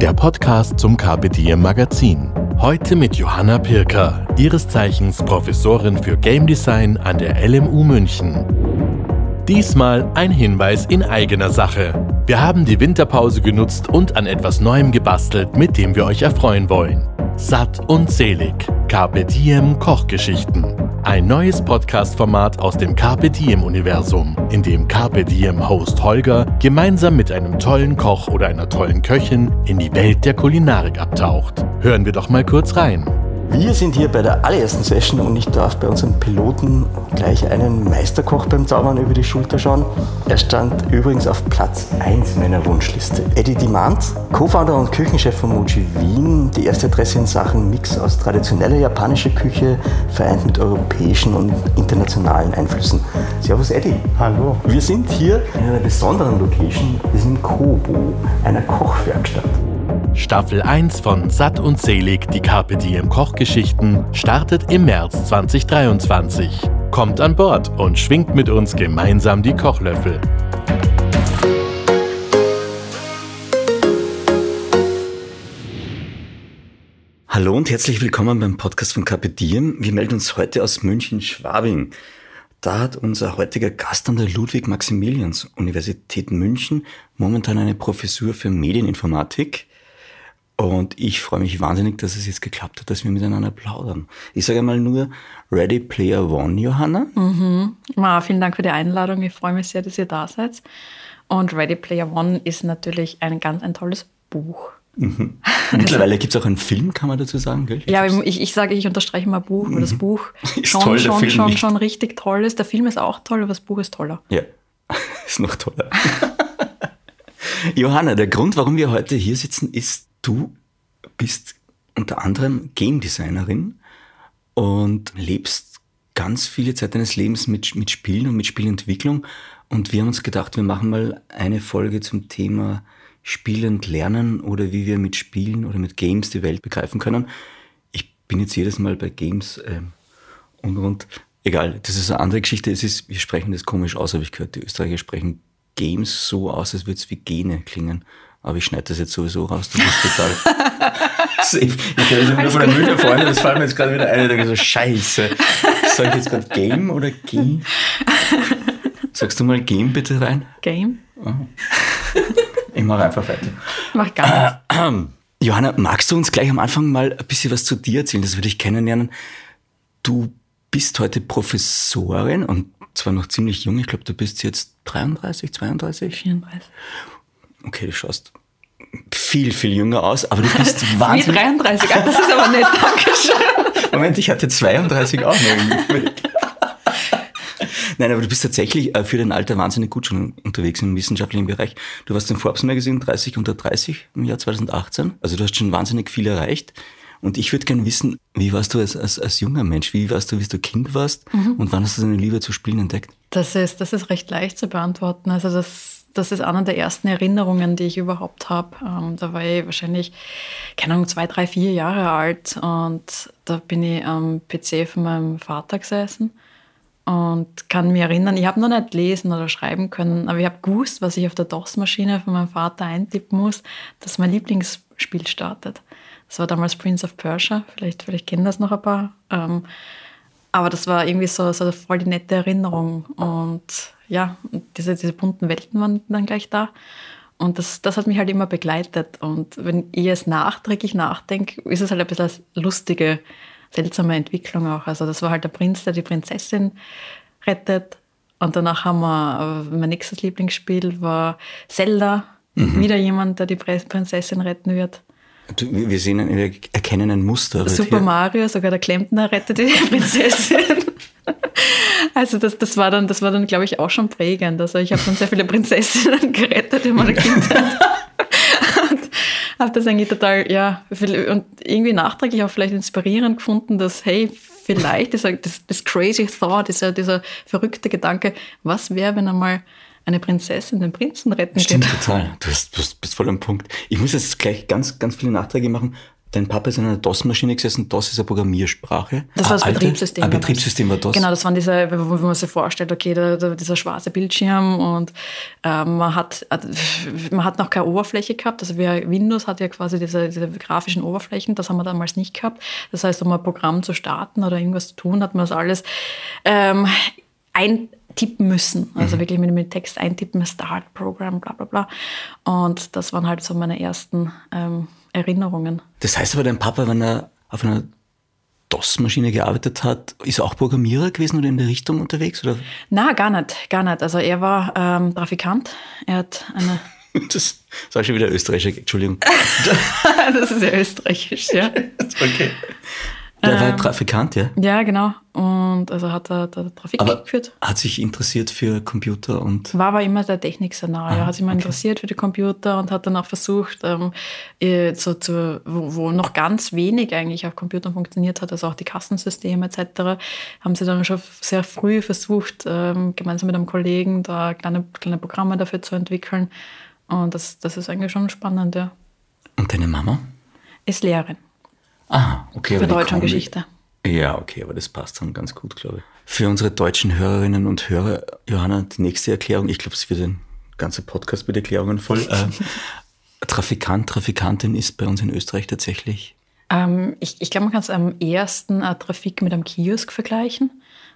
der Podcast zum Diem Magazin. Heute mit Johanna Pirker, ihres Zeichens Professorin für Game Design an der LMU München. Diesmal ein Hinweis in eigener Sache. Wir haben die Winterpause genutzt und an etwas Neuem gebastelt, mit dem wir euch erfreuen wollen. Satt und selig. Diem Kochgeschichten. Ein neues Podcast-Format aus dem Carpe Diem-Universum, in dem Carpe Diem-Host Holger gemeinsam mit einem tollen Koch oder einer tollen Köchin in die Welt der Kulinarik abtaucht. Hören wir doch mal kurz rein. Wir sind hier bei der allerersten Session und ich darf bei unserem Piloten gleich einen Meisterkoch beim Zaubern über die Schulter schauen. Er stand übrigens auf Platz 1 meiner Wunschliste. Eddie Demand, Co-Founder und Küchenchef von Mochi Wien, die erste Adresse in Sachen Mix aus traditioneller japanischer Küche vereint mit europäischen und internationalen Einflüssen. Servus Eddie. Hallo. Wir sind hier in einer besonderen Location. Wir sind im Kobo, einer Kochwerkstatt. Staffel 1 von Satt und Selig, die Carpe Diem Kochgeschichten, startet im März 2023. Kommt an Bord und schwingt mit uns gemeinsam die Kochlöffel. Hallo und herzlich willkommen beim Podcast von Carpe Diem. Wir melden uns heute aus München-Schwabing. Da hat unser heutiger Gast an der Ludwig-Maximilians-Universität München momentan eine Professur für Medieninformatik. Und ich freue mich wahnsinnig, dass es jetzt geklappt hat, dass wir miteinander plaudern. Ich sage einmal nur Ready Player One, Johanna. Mhm. Ja, vielen Dank für die Einladung. Ich freue mich sehr, dass ihr da seid. Und Ready Player One ist natürlich ein ganz ein tolles Buch. Mhm. Mittlerweile gibt es auch einen Film, kann man dazu sagen, gell? ja, ich, ich sage, ich unterstreiche mal Buch, weil das Mhm. Buch schon, toll, schon, schon, schon richtig toll ist. Der Film ist auch toll, aber das Buch ist toller. Ja, ist noch toller. Johanna, der Grund, warum wir heute hier sitzen, ist, du bist unter anderem Game Designerin und lebst ganz viele Zeit deines Lebens mit, mit Spielen und mit Spielentwicklung. Und wir haben uns gedacht, wir machen mal eine Folge zum Thema Spielend lernen oder wie wir mit Spielen oder mit Games die Welt begreifen können. Ich bin jetzt jedes Mal bei Games ähm, und, und egal, das ist eine andere Geschichte. Es ist, wir sprechen das komisch aus, habe ich gehört. Die Österreicher sprechen Games so aus, als würde es wie Gene klingen. Aber ich schneide das jetzt sowieso raus. Du bist total safe. Ich höre immer von der Mühle vorne, das fällt mir jetzt gerade wieder ein. Ich denke so, scheiße. Sag ich jetzt gerade Game oder Game? Sagst du mal Game bitte rein? Game? Ich mache einfach weiter. Mach gar nichts. Johanna, magst du uns gleich am Anfang mal ein bisschen was zu dir erzählen? Das würde ich kennenlernen. Du bist heute Professorin und zwar noch ziemlich jung. Ich glaube, du bist jetzt 33, 32? 34. Okay, du schaust viel, viel jünger aus, aber du bist Wie wahnsinnig. 33, Ah, das ist aber nett, Dankeschön. Moment, ich hatte 32 auch noch. im. Nein, aber du bist tatsächlich äh, für dein Alter wahnsinnig gut schon unterwegs im wissenschaftlichen Bereich. Du warst im Forbes Magazine 30 unter 30 im Jahr 2018. Also du hast schon wahnsinnig viel erreicht. Und ich würde gerne wissen, wie warst du als, als, als junger Mensch? Wie warst du, wie du Kind warst? Und wann hast du deine Liebe zu Spielen entdeckt? Das ist, das ist recht leicht zu beantworten. Also das, das ist eine der ersten Erinnerungen, die ich überhaupt habe. Ähm, da war ich wahrscheinlich, keine Ahnung, zwei, drei, vier Jahre alt und da bin ich am PC von meinem Vater gesessen und kann mich erinnern, ich habe noch nicht lesen oder schreiben können, aber ich habe gewusst, was ich auf der DOS-Maschine von meinem Vater eintippen muss, dass mein Lieblingsspiel startet. Das war damals Prince of Persia, vielleicht, vielleicht kennen das noch ein paar. Ähm, aber das war irgendwie so, so voll die nette Erinnerung. Und ja, diese, diese bunten Welten waren dann gleich da. Und das, das hat mich halt immer begleitet. Und wenn ich jetzt nachträglich nachdenke, ist es halt ein bisschen eine lustige, seltsame Entwicklung auch. Also das war halt der Prinz, der die Prinzessin rettet. Und danach haben wir, mein nächstes Lieblingsspiel war Zelda. Wieder jemand, der die Prinzessin retten wird. Wir sehen, wir erkennen ein Muster. Super hier- Mario, sogar der Klempner rettet die Prinzessin. Also das, das war dann, das war dann, glaube ich, auch schon prägend. Also ich habe dann sehr viele Prinzessinnen gerettet in meiner Kindheit. Und, habe das eigentlich total, ja, und irgendwie nachträglich auch vielleicht inspirierend gefunden, dass, hey, vielleicht dieser, das, das crazy thought, dieser, dieser verrückte Gedanke, was wäre, wenn einmal eine Prinzessin den Prinzen retten Stimmt geht? total. Du, du bist voll am Punkt. Ich muss jetzt gleich ganz, ganz viele Nachträge machen. Dein Papa ist in einer DOS-Maschine gesessen. DOS ist eine Programmiersprache. Das war das Alte, Betriebssystem. Ein Betriebssystem war DOS. Genau, das waren diese, wo man sich vorstellt, okay, da, da, dieser schwarze Bildschirm und ähm, man, hat, äh, man hat noch keine Oberfläche gehabt. Also wir, Windows hat ja quasi diese, diese grafischen Oberflächen, das haben wir damals nicht gehabt. Das heißt, um ein Programm zu starten oder irgendwas zu tun, hat man das alles ähm, eintippen müssen. Also mhm. wirklich mit dem Text eintippen, Start, Program, bla bla bla. Und das waren halt so meine ersten ähm, Erinnerungen. Das heißt aber, dein Papa, wenn er auf einer DOS-Maschine gearbeitet hat, ist er auch Programmierer gewesen oder in der Richtung unterwegs? Oder? Na, gar nicht, gar nicht. Also er war ähm, Trafikant. Er hat eine. das war schon wieder österreichisch, Entschuldigung. das ist ja österreichisch, ja. okay. Der ähm, war Trafikant, ja? Ja, genau. Und also hat er da Trafik aber geführt. Hat sich interessiert für Computer und. War aber immer der Technik sehr nah. Er hat sich mal okay. interessiert für die Computer und hat dann auch versucht, ähm, so zu, wo, wo, noch ganz wenig eigentlich auf Computern funktioniert hat, also auch die Kassensysteme etc., haben sie dann schon sehr früh versucht, ähm, gemeinsam mit einem Kollegen da kleine, kleine Programme dafür zu entwickeln. Und das, das ist eigentlich schon spannend, ja. Und deine Mama? Ist Lehrerin. Ah, okay. Für Deutsch und Geschichte. Ja, okay, aber das passt dann ganz gut, glaube ich. Für unsere deutschen Hörerinnen und Hörer, Johanna, die nächste Erklärung, ich glaube, es wird ein ganzer Podcast mit Erklärungen voll. äh, Trafikant, Trafikantin ist bei uns in Österreich tatsächlich. Ähm, ich ich glaube, man kann es am ersten äh, Trafik mit einem Kiosk vergleichen.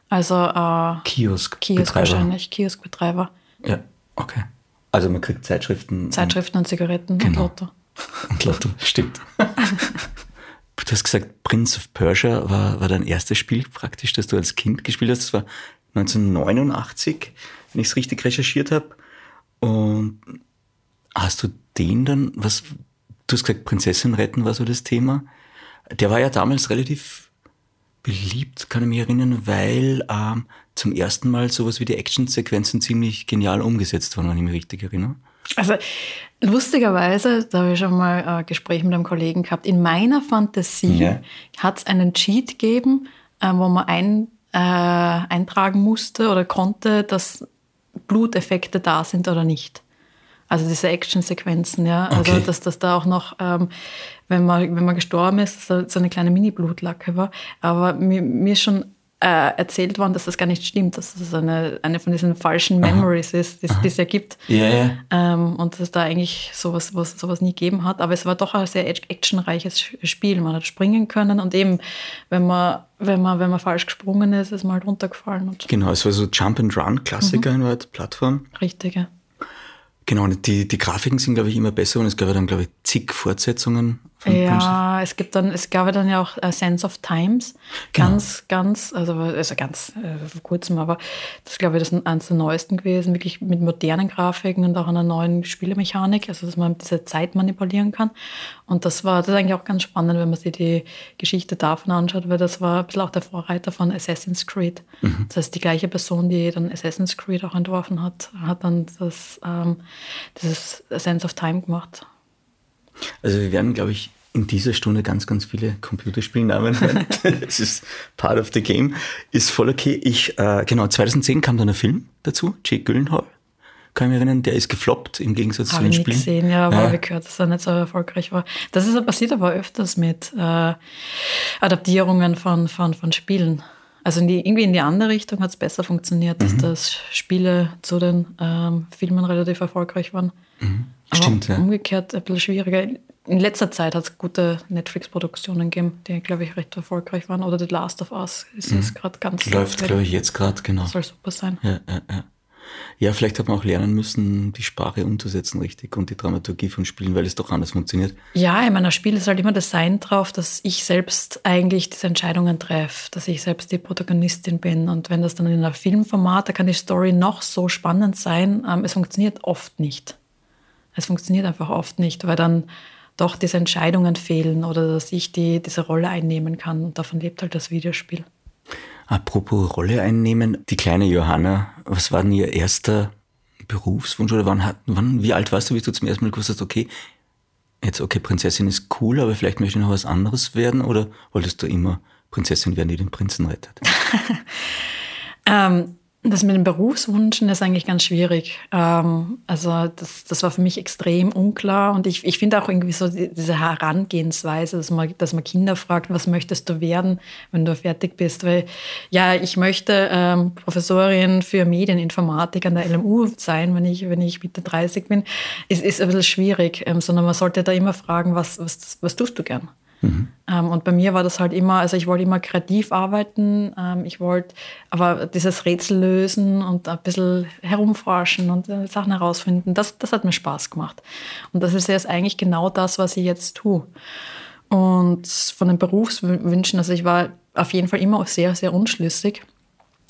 Also äh, Kiosk. Kiosk wahrscheinlich, Kioskbetreiber. Ja, okay. Also man kriegt Zeitschriften. Zeitschriften und, und Zigaretten genau. und Lotto. Und Lotto, stimmt. Du hast gesagt, Prince of Persia war, war dein erstes Spiel praktisch, das du als Kind gespielt hast. Das war 1989, wenn ich es richtig recherchiert habe. Und hast du den dann, was, du hast gesagt, Prinzessin retten war so das Thema. Der war ja damals relativ beliebt, kann ich mich erinnern, weil ähm, zum ersten Mal sowas wie die Actionsequenzen ziemlich genial umgesetzt waren, wenn ich mich richtig erinnere. Also lustigerweise, da habe ich schon mal ein Gespräch mit einem Kollegen gehabt, in meiner Fantasie ja. hat es einen Cheat gegeben, äh, wo man ein, äh, eintragen musste oder konnte, dass Bluteffekte da sind oder nicht. Also diese Actionsequenzen, ja. Also okay. dass das da auch noch, ähm, wenn, man, wenn man gestorben ist, so eine kleine Mini-Blutlacke war. Aber mir, mir ist schon äh, erzählt worden, dass das gar nicht stimmt, dass das eine, eine von diesen falschen Memories Aha. ist, die es ja gibt. Ja, ja. Ähm, und dass es da eigentlich sowas, was, sowas nie gegeben hat. Aber es war doch ein sehr actionreiches Spiel. Man hat springen können und eben, wenn man, wenn man, wenn man falsch gesprungen ist, ist man halt runtergefallen. Und genau, es war so Jump and Run Klassiker mhm. in der Plattform. Richtig, ja. Genau, und die, die Grafiken sind, glaube ich, immer besser und es gab ja dann, glaube ich, zig Fortsetzungen. Ja, es gibt dann, es gab ja dann ja auch A Sense of Times. Genau. Ganz, ganz, also, also ganz äh, vor kurzem, aber das glaube ich, das ist eines der neuesten gewesen, wirklich mit modernen Grafiken und auch einer neuen Spielemechanik, also dass man diese Zeit manipulieren kann. Und das war, das ist eigentlich auch ganz spannend, wenn man sich die Geschichte davon anschaut, weil das war ein bisschen auch der Vorreiter von Assassin's Creed. Mhm. Das heißt, die gleiche Person, die dann Assassin's Creed auch entworfen hat, hat dann das, ähm, dieses Sense of Time gemacht. Also wir werden, glaube ich, in dieser Stunde ganz, ganz viele Computerspielnamen hören. Es ist part of the game. Ist voll okay. Ich, äh, genau, 2010 kam dann ein Film dazu, Jake Gyllenhaal. Kann ich mich erinnern, der ist gefloppt im Gegensatz Hab zu den ich Spielen. Nicht gesehen, ja, aber ja. habe gehört, dass er nicht so erfolgreich war. Das ist passiert aber öfters mit äh, Adaptierungen von, von, von Spielen. Also in die, irgendwie in die andere Richtung hat es besser funktioniert, dass mhm. das Spiele zu den ähm, Filmen relativ erfolgreich waren. Mhm. Stimmt, ja. Umgekehrt ein bisschen schwieriger. In letzter Zeit hat es gute Netflix-Produktionen gegeben, die, glaube ich, recht erfolgreich waren. Oder The Last of Us ist mhm. gerade ganz. Läuft, glaube ich, jetzt gerade, genau. Soll super sein. Ja, ja, ja. Ja, vielleicht hat man auch lernen müssen, die Sprache umzusetzen richtig und die Dramaturgie von Spielen, weil es doch anders funktioniert. Ja, in meiner Spiel ist halt immer das Sein drauf, dass ich selbst eigentlich diese Entscheidungen treffe, dass ich selbst die Protagonistin bin. Und wenn das dann in einem Filmformat, da kann die Story noch so spannend sein, ähm, es funktioniert oft nicht. Es funktioniert einfach oft nicht, weil dann doch diese Entscheidungen fehlen oder dass ich die, diese Rolle einnehmen kann. Und davon lebt halt das Videospiel. Apropos Rolle einnehmen, die kleine Johanna, was war denn ihr erster Berufswunsch oder wann, wann, wie alt warst du, wie du zum ersten Mal gewusst hast, okay, jetzt, okay, Prinzessin ist cool, aber vielleicht möchte ich noch was anderes werden? Oder wolltest du immer Prinzessin werden, die den Prinzen rettet? ähm, das mit den Berufswünschen ist eigentlich ganz schwierig. Ähm, also das, das war für mich extrem unklar und ich, ich finde auch irgendwie so diese Herangehensweise, dass man, dass man Kinder fragt, was möchtest du werden, wenn du fertig bist? Weil ja, ich möchte ähm, Professorin für Medieninformatik an der LMU sein, wenn ich, wenn ich Mitte 30 bin. Es ist ein bisschen schwierig, ähm, sondern man sollte da immer fragen, was, was, was tust du gern? Mhm. Ähm, und bei mir war das halt immer, also ich wollte immer kreativ arbeiten, ähm, ich wollte aber dieses Rätsel lösen und ein bisschen herumforschen und äh, Sachen herausfinden, das, das hat mir Spaß gemacht. Und das ist jetzt eigentlich genau das, was ich jetzt tue. Und von den Berufswünschen, also ich war auf jeden Fall immer auch sehr, sehr unschlüssig.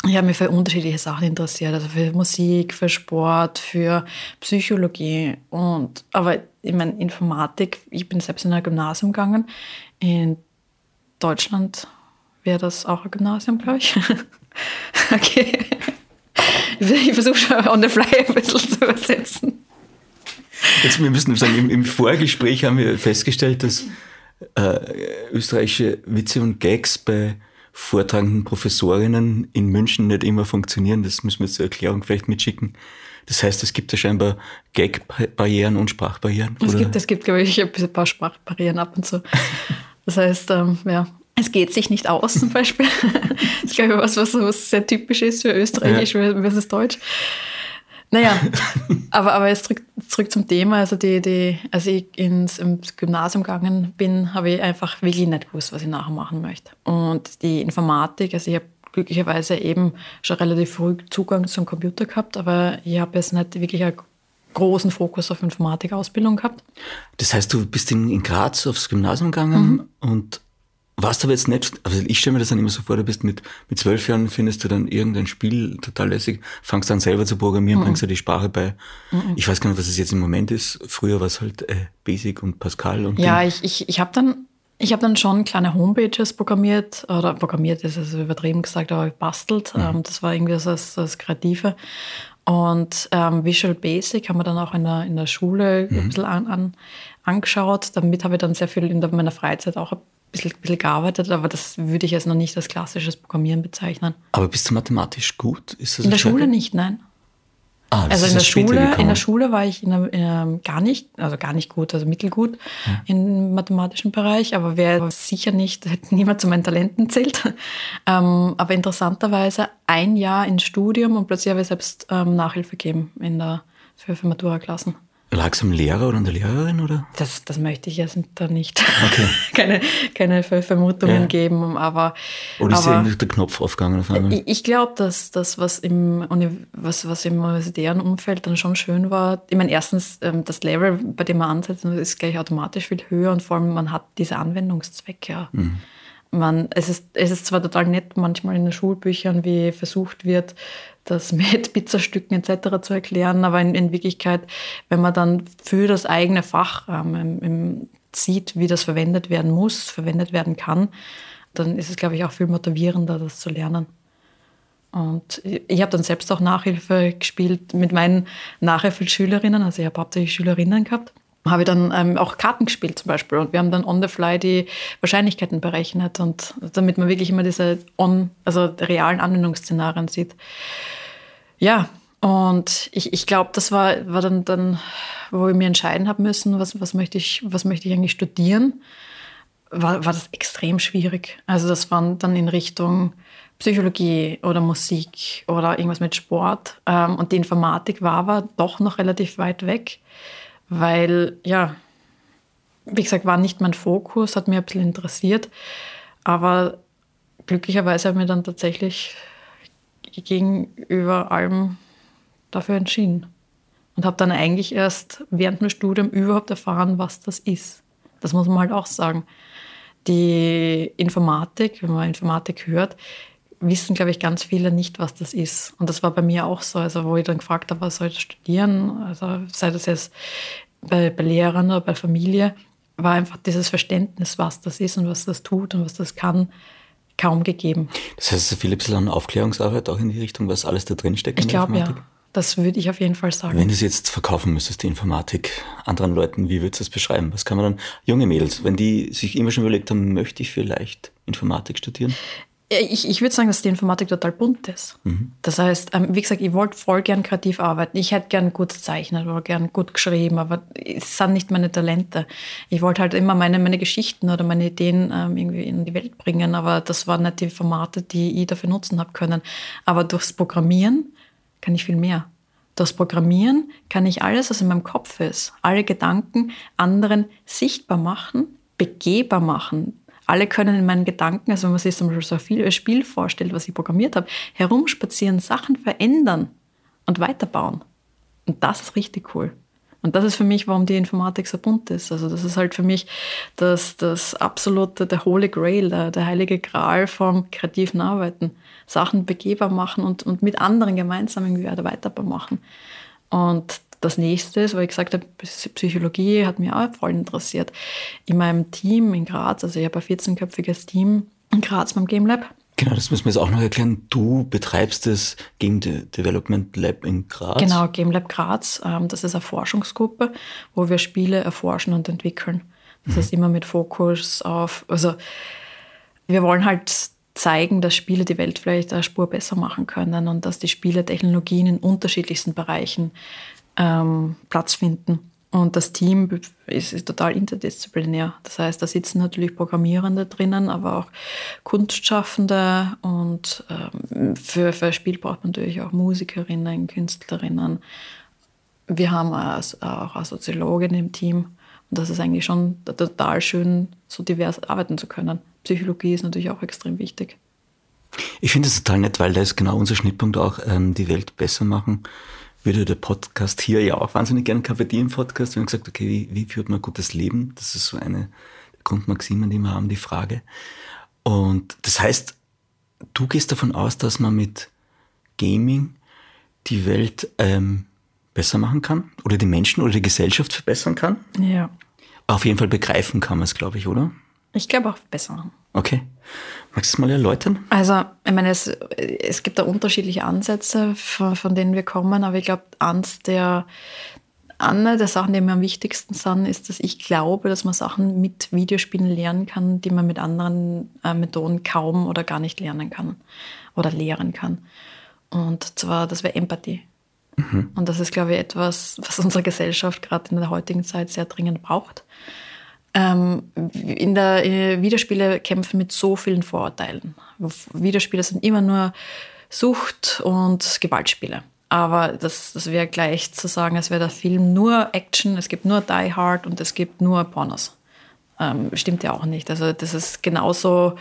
Ich habe mich für unterschiedliche Sachen interessiert, also für Musik, für Sport, für Psychologie und aber ich meine Informatik. Ich bin selbst in ein Gymnasium gegangen. In Deutschland wäre das auch ein Gymnasium, glaube ich. okay. Ich versuche schon on the fly ein bisschen zu übersetzen. Jetzt, wir müssen sagen, im, im Vorgespräch haben wir festgestellt, dass äh, österreichische Witze und Gags bei vortragenden Professorinnen in München nicht immer funktionieren. Das müssen wir zur Erklärung vielleicht mitschicken. Das heißt, es gibt ja scheinbar Gag-Barrieren und Sprachbarrieren. Es gibt, es gibt, glaube ich, ein paar Sprachbarrieren ab und zu. Das heißt, ähm, ja, es geht sich nicht aus zum Beispiel. das ist, glaube ich, was, was, was sehr typisch ist für Österreichisch ja. versus Deutsch. Naja, aber, aber jetzt zurück, zurück zum Thema. Also, die, die, als ich ins, ins Gymnasium gegangen bin, habe ich einfach wirklich nicht gewusst, was ich nachher machen möchte. Und die Informatik, also ich habe glücklicherweise eben schon relativ früh Zugang zum Computer gehabt, aber ich habe jetzt nicht wirklich einen großen Fokus auf Informatikausbildung gehabt. Das heißt, du bist in, in Graz aufs Gymnasium gegangen mhm. und warst aber jetzt nicht, also ich stelle mir das dann immer so vor, du bist mit, mit zwölf Jahren, findest du dann irgendein Spiel total lässig, fangst dann selber zu programmieren, mhm. bringst dir die Sprache bei. Mhm. Ich weiß gar nicht, was es jetzt im Moment ist. Früher war es halt äh, Basic und Pascal und. Ja, ich, ich, ich habe dann, ich habe dann schon kleine Homepages programmiert, oder programmiert ist also übertrieben gesagt, aber gebastelt. Mhm. Ähm, das war irgendwie so das, das Kreative. Und ähm, Visual Basic haben wir dann auch in der, in der Schule mhm. ein bisschen an, an, angeschaut. Damit habe ich dann sehr viel in der, meiner Freizeit auch bisschen, bisschen gearbeitet, aber das würde ich jetzt noch nicht als klassisches Programmieren bezeichnen. Aber bist du mathematisch gut? in der Schule nicht, nein. Ah, also in der, Schule, in der Schule war ich in der, in der, gar nicht, also gar nicht gut, also mittelgut ja. im mathematischen Bereich, aber wäre sicher nicht, hätte niemand zu meinen Talenten zählt. Ähm, aber interessanterweise ein Jahr ins Studium und plötzlich habe ich selbst ähm, Nachhilfe gegeben in der, für, für Matura-Klassen. Lag es am Lehrer oder an der Lehrerin, oder? Das, das möchte ich jetzt da nicht. Okay. keine, keine Vermutungen ja. geben, aber... Oder ist aber, der Knopf aufgegangen auf einmal? Ich, ich glaube, dass das, was im, was, was im universitären Umfeld dann schon schön war, ich meine, erstens, ähm, das Level, bei dem man ansetzt, ist gleich automatisch viel höher und vor allem, man hat diese Anwendungszwecke. Mhm man, es, ist, es ist zwar total nett manchmal in den Schulbüchern, wie versucht wird, das mit Pizzastücken etc. zu erklären, aber in, in Wirklichkeit, wenn man dann für das eigene Fach ähm, im, sieht, wie das verwendet werden muss, verwendet werden kann, dann ist es, glaube ich, auch viel motivierender, das zu lernen. Und ich habe dann selbst auch Nachhilfe gespielt mit meinen Nachhilfeschülerinnen, also ich habe hauptsächlich Schülerinnen gehabt habe ich dann ähm, auch Karten gespielt zum Beispiel und wir haben dann on the fly die Wahrscheinlichkeiten berechnet und damit man wirklich immer diese on, also realen Anwendungsszenarien sieht. Ja, und ich, ich glaube, das war, war dann, dann, wo ich mir entscheiden habe müssen, was, was, möchte ich, was möchte ich eigentlich studieren, war, war das extrem schwierig. Also das war dann in Richtung Psychologie oder Musik oder irgendwas mit Sport. Ähm, und die Informatik war aber doch noch relativ weit weg weil, ja, wie gesagt, war nicht mein Fokus, hat mir ein bisschen interessiert, aber glücklicherweise habe ich mich dann tatsächlich gegenüber allem dafür entschieden und habe dann eigentlich erst während dem Studium überhaupt erfahren, was das ist. Das muss man halt auch sagen. Die Informatik, wenn man Informatik hört, wissen, glaube ich, ganz viele nicht, was das ist. Und das war bei mir auch so. Also, wo ich dann gefragt habe, was soll ich studieren, also sei das jetzt bei, bei Lehrern oder bei Familie, war einfach dieses Verständnis, was das ist und was das tut und was das kann, kaum gegeben. Das heißt, es ist viel bisschen an Aufklärungsarbeit auch in die Richtung, was alles da drin steckt? Ich glaube ja. Das würde ich auf jeden Fall sagen. Wenn du es jetzt verkaufen müsstest, die Informatik, anderen Leuten, wie würdest du das beschreiben? Was kann man dann, junge Mädels, wenn die sich immer schon überlegt haben, möchte ich vielleicht Informatik studieren? Ich, ich würde sagen, dass die Informatik total bunt ist. Mhm. Das heißt, ähm, wie gesagt, ich wollte voll gern kreativ arbeiten. Ich hätte gern gut gezeichnet oder gern gut geschrieben, aber es sind nicht meine Talente. Ich wollte halt immer meine, meine Geschichten oder meine Ideen ähm, irgendwie in die Welt bringen, aber das waren nicht die Formate, die ich dafür nutzen habe können. Aber durchs Programmieren kann ich viel mehr. Durchs Programmieren kann ich alles, was in meinem Kopf ist, alle Gedanken anderen sichtbar machen, begehbar machen, alle können in meinen Gedanken, also wenn man sich zum Beispiel so ein Spiel vorstellt, was ich programmiert habe, herumspazieren, Sachen verändern und weiterbauen. Und das ist richtig cool. Und das ist für mich, warum die Informatik so bunt ist. Also das ist halt für mich das, das absolute, der Holy Grail, der, der heilige Gral vom kreativen Arbeiten. Sachen begehbar machen und, und mit anderen gemeinsam irgendwie weiterbar machen. Und das nächste ist, weil ich gesagt habe, Psychologie hat mich auch voll interessiert. In meinem Team in Graz, also ich habe ein 14-köpfiges Team in Graz beim Game Lab. Genau, das müssen wir jetzt auch noch erklären. Du betreibst das Game Development Lab in Graz. Genau, Game Lab Graz. Ähm, das ist eine Forschungsgruppe, wo wir Spiele erforschen und entwickeln. Das mhm. heißt immer mit Fokus auf, also wir wollen halt zeigen, dass Spiele die Welt vielleicht eine Spur besser machen können und dass die Spiele Technologien in unterschiedlichsten Bereichen ähm, Platz finden. Und das Team ist, ist, total interdisziplinär. Das heißt, da sitzen natürlich Programmierende drinnen, aber auch Kunstschaffende und ähm, für, für Spiel braucht man natürlich auch Musikerinnen, Künstlerinnen. Wir haben auch eine Soziologin im Team und das ist eigentlich schon total schön, so divers arbeiten zu können. Psychologie ist natürlich auch extrem wichtig. Ich finde es total nett, weil da ist genau unser Schnittpunkt auch, ähm, die Welt besser machen würde der Podcast hier ja auch wahnsinnig gerne kapitieren Podcast. Wir haben gesagt, okay, wie, wie führt man ein gutes Leben? Das ist so eine der Grundmaximen, die wir haben, die Frage. Und das heißt, du gehst davon aus, dass man mit Gaming die Welt ähm, besser machen kann oder die Menschen oder die Gesellschaft verbessern kann? Ja. Auf jeden Fall begreifen kann man es, glaube ich, oder? Ich glaube auch besser machen. Okay. Magst du es mal erläutern? Also, ich meine, es, es gibt da unterschiedliche Ansätze, von, von denen wir kommen, aber ich glaube, eins der, eine der Sachen, die mir am wichtigsten sind, ist, dass ich glaube, dass man Sachen mit Videospielen lernen kann, die man mit anderen äh, Methoden kaum oder gar nicht lernen kann oder lehren kann. Und zwar, das wäre Empathie. Mhm. Und das ist, glaube ich, etwas, was unsere Gesellschaft gerade in der heutigen Zeit sehr dringend braucht in der in Videospiele kämpfen mit so vielen Vorurteilen. Videospiele sind immer nur Sucht und Gewaltspiele. Aber das, das wäre gleich zu sagen, es wäre der Film nur Action, es gibt nur Die Hard und es gibt nur Pornos. Ähm, stimmt ja auch nicht. Also das ist genauso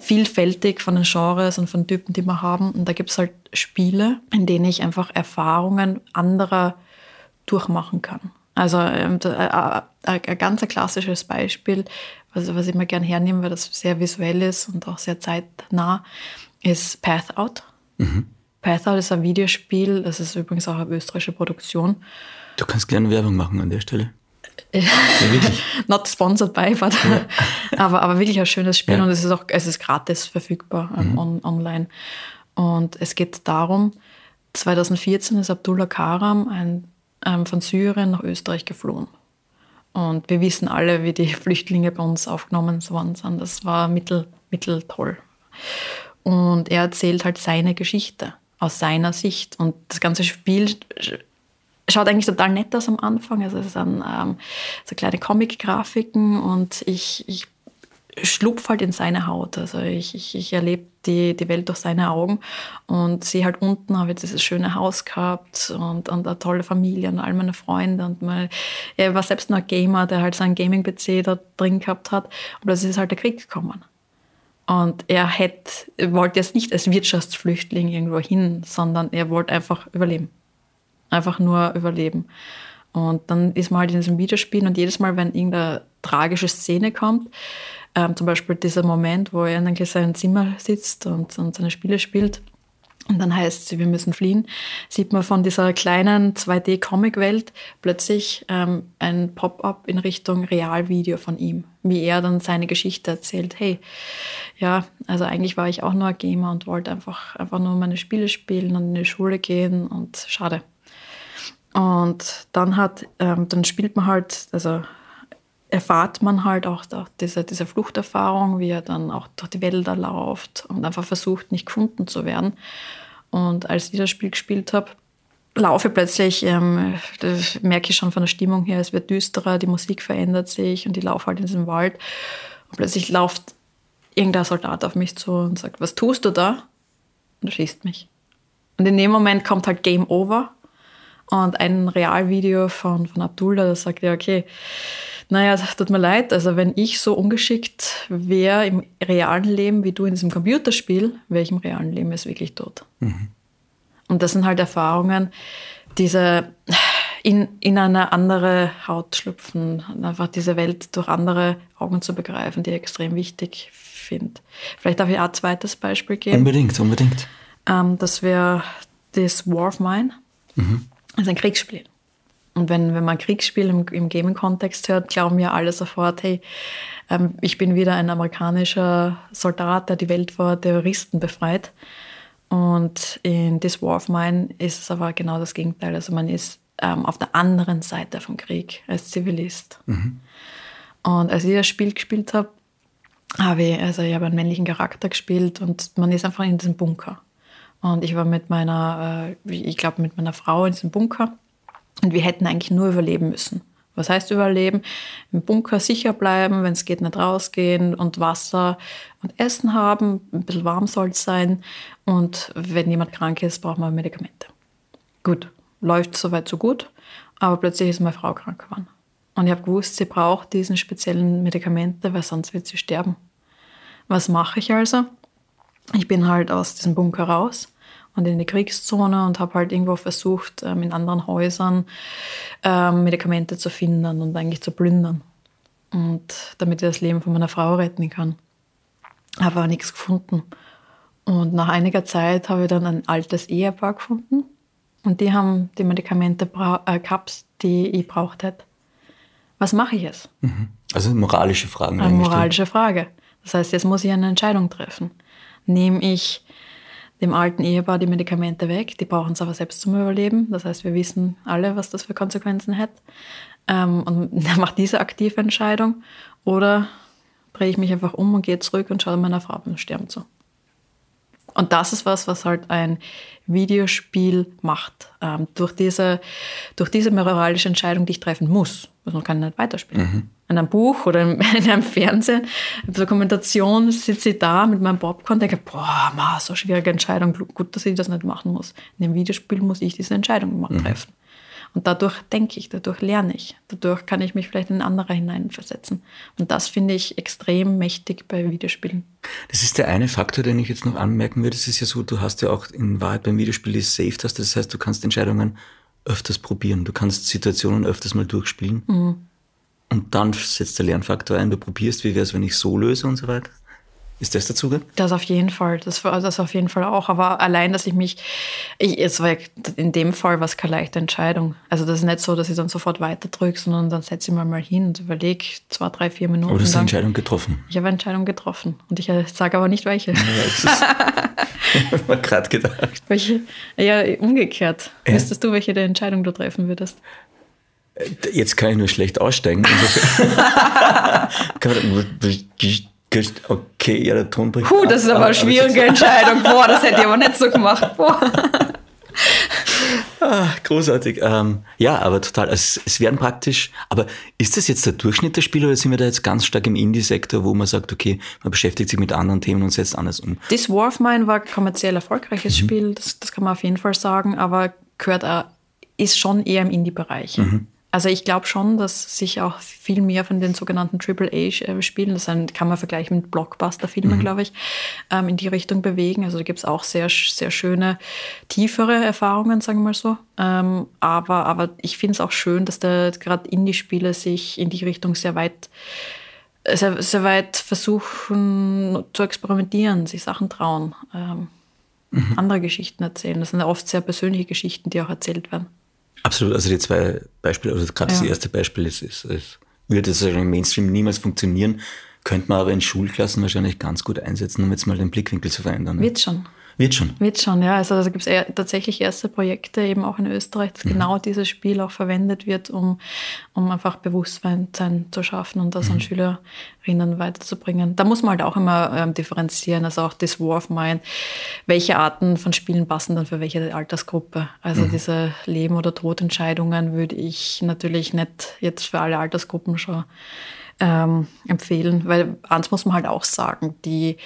vielfältig von den Genres und von Typen, die wir haben. Und da gibt es halt Spiele, in denen ich einfach Erfahrungen anderer durchmachen kann. Also ähm, äh, äh, ein ganz klassisches Beispiel, was, was ich mir gerne hernehme, weil das sehr visuell ist und auch sehr zeitnah, ist Path Out. Mhm. Path Out ist ein Videospiel, das ist übrigens auch eine österreichische Produktion. Du kannst gerne Werbung machen an der Stelle. ja, Not sponsored by, but ja. aber, aber wirklich ein schönes Spiel ja. und es ist auch es ist gratis verfügbar ähm, mhm. on, online. Und es geht darum, 2014 ist Abdullah Karam, ein ähm, von Syrien nach Österreich geflohen. Und wir wissen alle, wie die Flüchtlinge bei uns aufgenommen worden sind. Das war mittel, mittel toll. Und er erzählt halt seine Geschichte aus seiner Sicht. Und das ganze Spiel schaut eigentlich total nett aus am Anfang. Also es sind ähm, so kleine Comic-Grafiken und ich, ich schlupf halt in seine Haut. Also ich, ich, ich erlebe die, die Welt durch seine Augen und sehe halt unten, habe ich dieses schöne Haus gehabt und, und eine tolle Familie und all meine Freunde. Und meine, er war selbst noch ein Gamer, der halt seinen Gaming-PC da drin gehabt hat. Und plötzlich ist halt der Krieg gekommen. Und er hätte, wollte jetzt nicht als Wirtschaftsflüchtling irgendwo hin, sondern er wollte einfach überleben. Einfach nur überleben. Und dann ist man halt in diesem Videospiel und jedes Mal, wenn irgendeine tragische Szene kommt, ähm, zum Beispiel dieser Moment, wo er in seinem Zimmer sitzt und, und seine Spiele spielt. Und dann heißt es, wir müssen fliehen, sieht man von dieser kleinen 2D-Comic-Welt plötzlich ähm, ein Pop-up in Richtung Realvideo von ihm, wie er dann seine Geschichte erzählt. Hey, ja, also eigentlich war ich auch nur ein Gamer und wollte einfach, einfach nur meine Spiele spielen und in die Schule gehen und schade. Und dann hat, ähm, dann spielt man halt, also erfahrt man halt auch, diese, diese Fluchterfahrung, wie er dann auch durch die Wälder läuft und einfach versucht, nicht gefunden zu werden. Und als ich das Spiel gespielt habe, laufe plötzlich, ähm, das merke ich schon von der Stimmung her, es wird düsterer, die Musik verändert sich und ich laufe halt in diesem Wald und plötzlich läuft irgendein Soldat auf mich zu und sagt, was tust du da? Und er schießt mich. Und in dem Moment kommt halt Game Over und ein Realvideo von, von Abdullah, das sagt ja, okay, naja, tut mir leid, also wenn ich so ungeschickt wäre im realen Leben wie du in diesem Computerspiel, wäre ich im realen Leben jetzt wirklich tot. Mhm. Und das sind halt Erfahrungen, diese in, in eine andere Haut schlüpfen, einfach diese Welt durch andere Augen zu begreifen, die ich extrem wichtig finde. Vielleicht darf ich auch ein zweites Beispiel geben. Unbedingt, unbedingt. Ähm, das wäre das War of Mine. Mhm. Das ist ein Kriegsspiel. Und wenn, wenn man Kriegsspiel im, im Gaming-Kontext hört, glauben ja alle sofort, hey, ähm, ich bin wieder ein amerikanischer Soldat, der die Welt vor Terroristen befreit. Und in This War of Mine ist es aber genau das Gegenteil. Also man ist ähm, auf der anderen Seite vom Krieg als Zivilist. Mhm. Und als ich das Spiel gespielt habe, habe ich, also ich habe einen männlichen Charakter gespielt und man ist einfach in diesem Bunker. Und ich war mit meiner, äh, ich glaube mit meiner Frau in diesem Bunker und wir hätten eigentlich nur überleben müssen. Was heißt überleben? Im Bunker sicher bleiben, wenn es geht, nicht rausgehen und Wasser und Essen haben. Ein bisschen warm soll es sein. Und wenn jemand krank ist, braucht man Medikamente. Gut, läuft soweit so gut. Aber plötzlich ist meine Frau krank geworden. Und ich habe gewusst, sie braucht diesen speziellen Medikamente, weil sonst wird sie sterben. Was mache ich also? Ich bin halt aus diesem Bunker raus und in die Kriegszone und habe halt irgendwo versucht, ähm, in anderen Häusern ähm, Medikamente zu finden und eigentlich zu plündern. Und damit ich das Leben von meiner Frau retten kann. Habe aber nichts gefunden. Und nach einiger Zeit habe ich dann ein altes Ehepaar gefunden. Und die haben die Medikamente äh, gehabt, die ich braucht hätte. Was mache ich jetzt? Mhm. Also moralische Fragen. Eine moralische Frage. Das heißt, jetzt muss ich eine Entscheidung treffen. Nehme ich dem alten Ehepaar die Medikamente weg. Die brauchen es aber selbst zum Überleben. Das heißt, wir wissen alle, was das für Konsequenzen hat. Ähm, und er macht diese aktive Entscheidung. Oder drehe ich mich einfach um und gehe zurück und schaue meiner Frau beim Sterben zu. Und das ist was, was halt ein Videospiel macht. Ähm, durch, diese, durch diese moralische Entscheidung, die ich treffen muss. Also man kann nicht weiterspielen. Mhm. In einem Buch oder in einem Fernsehen, in der Dokumentation sitze ich da mit meinem Popcorn und denke, boah, ma, so schwierige Entscheidung, gut, dass ich das nicht machen muss. In einem Videospiel muss ich diese Entscheidung mhm. treffen. Und dadurch denke ich, dadurch lerne ich, dadurch kann ich mich vielleicht in andere hineinversetzen. Und das finde ich extrem mächtig bei Videospielen. Das ist der eine Faktor, den ich jetzt noch anmerken würde. Es ist ja so, du hast ja auch in Wahrheit beim Videospiel die Save-Taste. Das heißt, du kannst Entscheidungen öfters probieren. Du kannst Situationen öfters mal durchspielen. Mhm. Und dann setzt der Lernfaktor ein, du probierst, wie wäre es, wenn ich so löse und so weiter. Ist das der Zuge? Das auf jeden Fall. Das, das auf jeden Fall auch. Aber allein, dass ich mich, ich, es war in dem Fall was keine leichte Entscheidung. Also das ist nicht so, dass ich dann sofort weiter drücke, sondern dann setze ich mir mal hin und überlege zwei, drei, vier Minuten. Aber du hast eine Entscheidung getroffen. Ich habe eine Entscheidung getroffen. Und ich äh, sage aber nicht welche. Ja, mir gerade gedacht. Welche? Ja, umgekehrt. Ja. Wüsstest du, welche der Entscheidung du treffen würdest? Jetzt kann ich nur schlecht aussteigen. Okay, ja, der Ton bricht. Puh, das ist aber eine schwierige Entscheidung. Boah, das hätte ich aber nicht so gemacht. Boah. Ah, großartig. Ähm, ja, aber total. Also, es werden praktisch, aber ist das jetzt der Durchschnitt der Spieler oder sind wir da jetzt ganz stark im Indie-Sektor, wo man sagt, okay, man beschäftigt sich mit anderen Themen und setzt anders um? This War of Mine war kommerziell erfolgreiches mhm. Spiel, das, das, kann man auf jeden Fall sagen, aber gehört, äh, ist schon eher im Indie-Bereich. Mhm. Also ich glaube schon, dass sich auch viel mehr von den sogenannten AAA-Spielen, das kann man vergleichen mit Blockbuster-Filmen, mhm. glaube ich, ähm, in die Richtung bewegen. Also da gibt es auch sehr, sehr schöne, tiefere Erfahrungen, sagen wir mal so. Ähm, aber, aber ich finde es auch schön, dass gerade Indie-Spiele sich in die Richtung sehr weit sehr, sehr weit versuchen zu experimentieren, sich Sachen trauen, ähm, mhm. andere Geschichten erzählen. Das sind ja oft sehr persönliche Geschichten, die auch erzählt werden. Absolut, also die zwei Beispiele, also gerade ja. das erste Beispiel ist, ist, ist würde das im Mainstream niemals funktionieren, könnte man aber in Schulklassen wahrscheinlich ganz gut einsetzen, um jetzt mal den Blickwinkel zu verändern. Ne? Wird schon. Wird schon. Wird schon, ja. Also da gibt es tatsächlich erste Projekte eben auch in Österreich, dass mhm. genau dieses Spiel auch verwendet wird, um, um einfach Bewusstsein zu schaffen und das mhm. an Schülerinnen weiterzubringen. Da muss man halt auch immer ähm, differenzieren, also auch das War of Mine, welche Arten von Spielen passen dann für welche Altersgruppe. Also mhm. diese Leben- oder Todentscheidungen würde ich natürlich nicht jetzt für alle Altersgruppen schon ähm, empfehlen, weil eins muss man halt auch sagen, die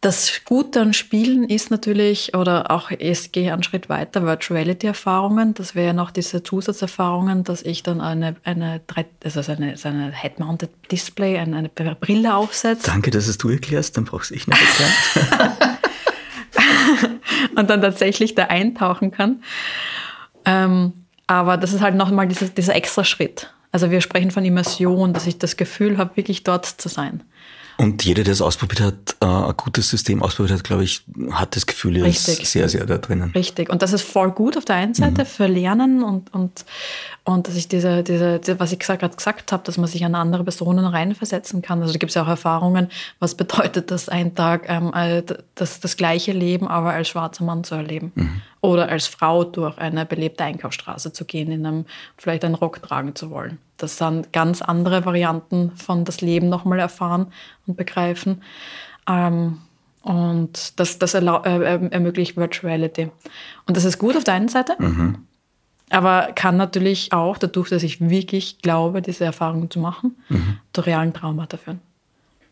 das Gute an Spielen ist natürlich, oder auch es gehe einen Schritt weiter, Virtuality-Erfahrungen. Das wäre noch diese Zusatzerfahrungen, dass ich dann eine, eine, also eine, eine Head-Mounted Display, eine, eine Brille aufsetze. Danke, dass es du erklärst, dann brauchst du ich nicht erklären. und dann tatsächlich da eintauchen kann. Ähm, aber das ist halt nochmal dieser, dieser extra Schritt. Also wir sprechen von Immersion, dass ich das Gefühl habe, wirklich dort zu sein. Und jeder, der es ausprobiert hat, äh, ein gutes System ausprobiert hat, glaube ich, hat das Gefühl, er ist sehr, sehr da drinnen. Richtig. Und das ist voll gut auf der einen Seite mhm. für Lernen und, und, und dass ich diese, diese, was ich gerade gesagt habe, dass man sich an andere Personen reinversetzen kann. Also da gibt es ja auch Erfahrungen, was bedeutet das, einen Tag ähm, äh, das, das gleiche Leben, aber als schwarzer Mann zu erleben. Mhm. Oder als Frau durch eine belebte Einkaufsstraße zu gehen, in einem, vielleicht einen Rock tragen zu wollen. Das sind ganz andere Varianten von das Leben nochmal erfahren und begreifen. Ähm, und das, das äh, ermöglicht Virtuality. Und das ist gut auf der einen Seite, mhm. aber kann natürlich auch, dadurch, dass ich wirklich glaube, diese Erfahrungen zu machen, mhm. zu realen Traumata führen.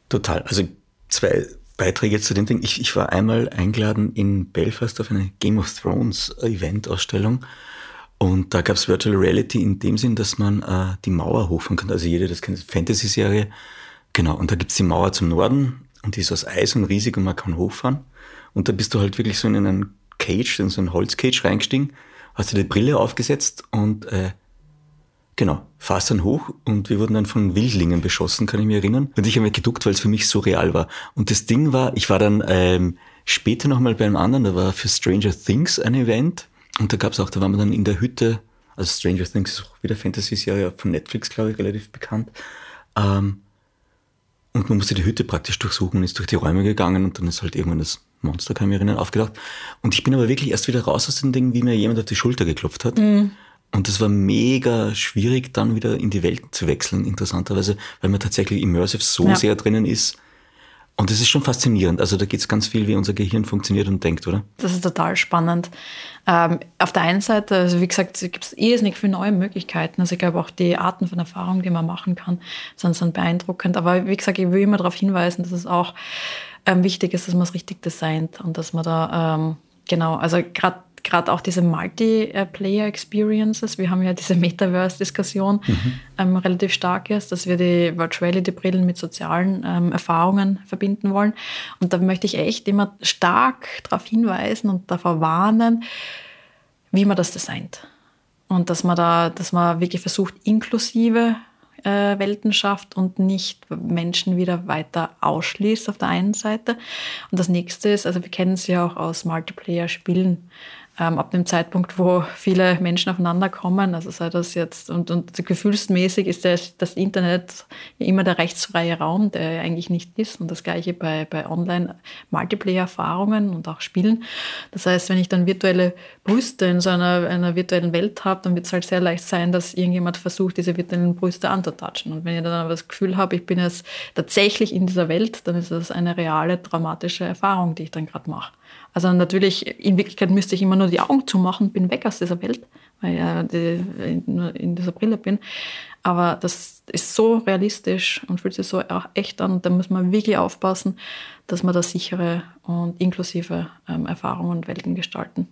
Total. Also zwei Beiträge zu dem Ding. Ich, ich war einmal eingeladen in Belfast auf eine Game of Thrones Event-Ausstellung und da gab es Virtual Reality in dem Sinn, dass man äh, die Mauer hochfahren kann. Also jeder, das kennt Fantasy-Serie. Genau, und da gibt's die Mauer zum Norden und die ist aus Eis und riesig und man kann hochfahren. Und da bist du halt wirklich so in einen Cage, in so einen Holzcage reingestiegen, hast dir die Brille aufgesetzt und äh, genau, fahrst dann hoch und wir wurden dann von Wildlingen beschossen, kann ich mich erinnern. Und ich habe mir geduckt, weil es für mich so real war. Und das Ding war, ich war dann ähm, später nochmal bei einem anderen, da war für Stranger Things ein Event und da gab es auch, da waren wir dann in der Hütte, also Stranger Things ist auch wieder Fantasy-Serie von Netflix, glaube ich, relativ bekannt. Ähm, und man musste die Hütte praktisch durchsuchen, ist durch die Räume gegangen und dann ist halt irgendwann das Monster, kann ich mich erinnern, aufgedacht. Und ich bin aber wirklich erst wieder raus aus dem Ding, wie mir jemand auf die Schulter geklopft hat. Mhm. Und das war mega schwierig, dann wieder in die Welt zu wechseln, interessanterweise, weil man tatsächlich immersive so ja. sehr drinnen ist, und das ist schon faszinierend. Also da geht es ganz viel, wie unser Gehirn funktioniert und denkt, oder? Das ist total spannend. Ähm, auf der einen Seite, also wie gesagt, gibt es irrsinnig viele neue Möglichkeiten. Also ich glaube auch die Arten von Erfahrungen, die man machen kann, sind, sind beeindruckend. Aber wie gesagt, ich will immer darauf hinweisen, dass es auch ähm, wichtig ist, dass man es richtig designt und dass man da ähm, genau, also gerade gerade auch diese Multiplayer-Experiences. Wir haben ja diese Metaverse-Diskussion mhm. ähm, relativ stark ist, dass wir die Virtuality-Brillen mit sozialen ähm, Erfahrungen verbinden wollen. Und da möchte ich echt immer stark darauf hinweisen und davor warnen, wie man das designt. Und dass man da, dass man wirklich versucht, inklusive äh, Welten schafft und nicht Menschen wieder weiter ausschließt auf der einen Seite. Und das nächste ist, also wir kennen es ja auch aus Multiplayer-Spielen, ähm, ab dem Zeitpunkt, wo viele Menschen aufeinander kommen, also sei das jetzt, und, und gefühlsmäßig ist das, das Internet immer der rechtsfreie Raum, der eigentlich nicht ist. Und das gleiche bei, bei Online-Multiplayer-Erfahrungen und auch Spielen. Das heißt, wenn ich dann virtuelle Brüste in so einer, einer virtuellen Welt habe, dann wird es halt sehr leicht sein, dass irgendjemand versucht, diese virtuellen Brüste anzutatschen. Und wenn ich dann aber das Gefühl habe, ich bin jetzt tatsächlich in dieser Welt, dann ist das eine reale, traumatische Erfahrung, die ich dann gerade mache. Also natürlich, in Wirklichkeit müsste ich immer nur die Augen zumachen, bin weg aus dieser Welt, weil ich ja nur in dieser Brille bin. Aber das ist so realistisch und fühlt sich so echt an. Da muss man wirklich aufpassen, dass man da sichere und inklusive ähm, Erfahrungen und Welten gestalten.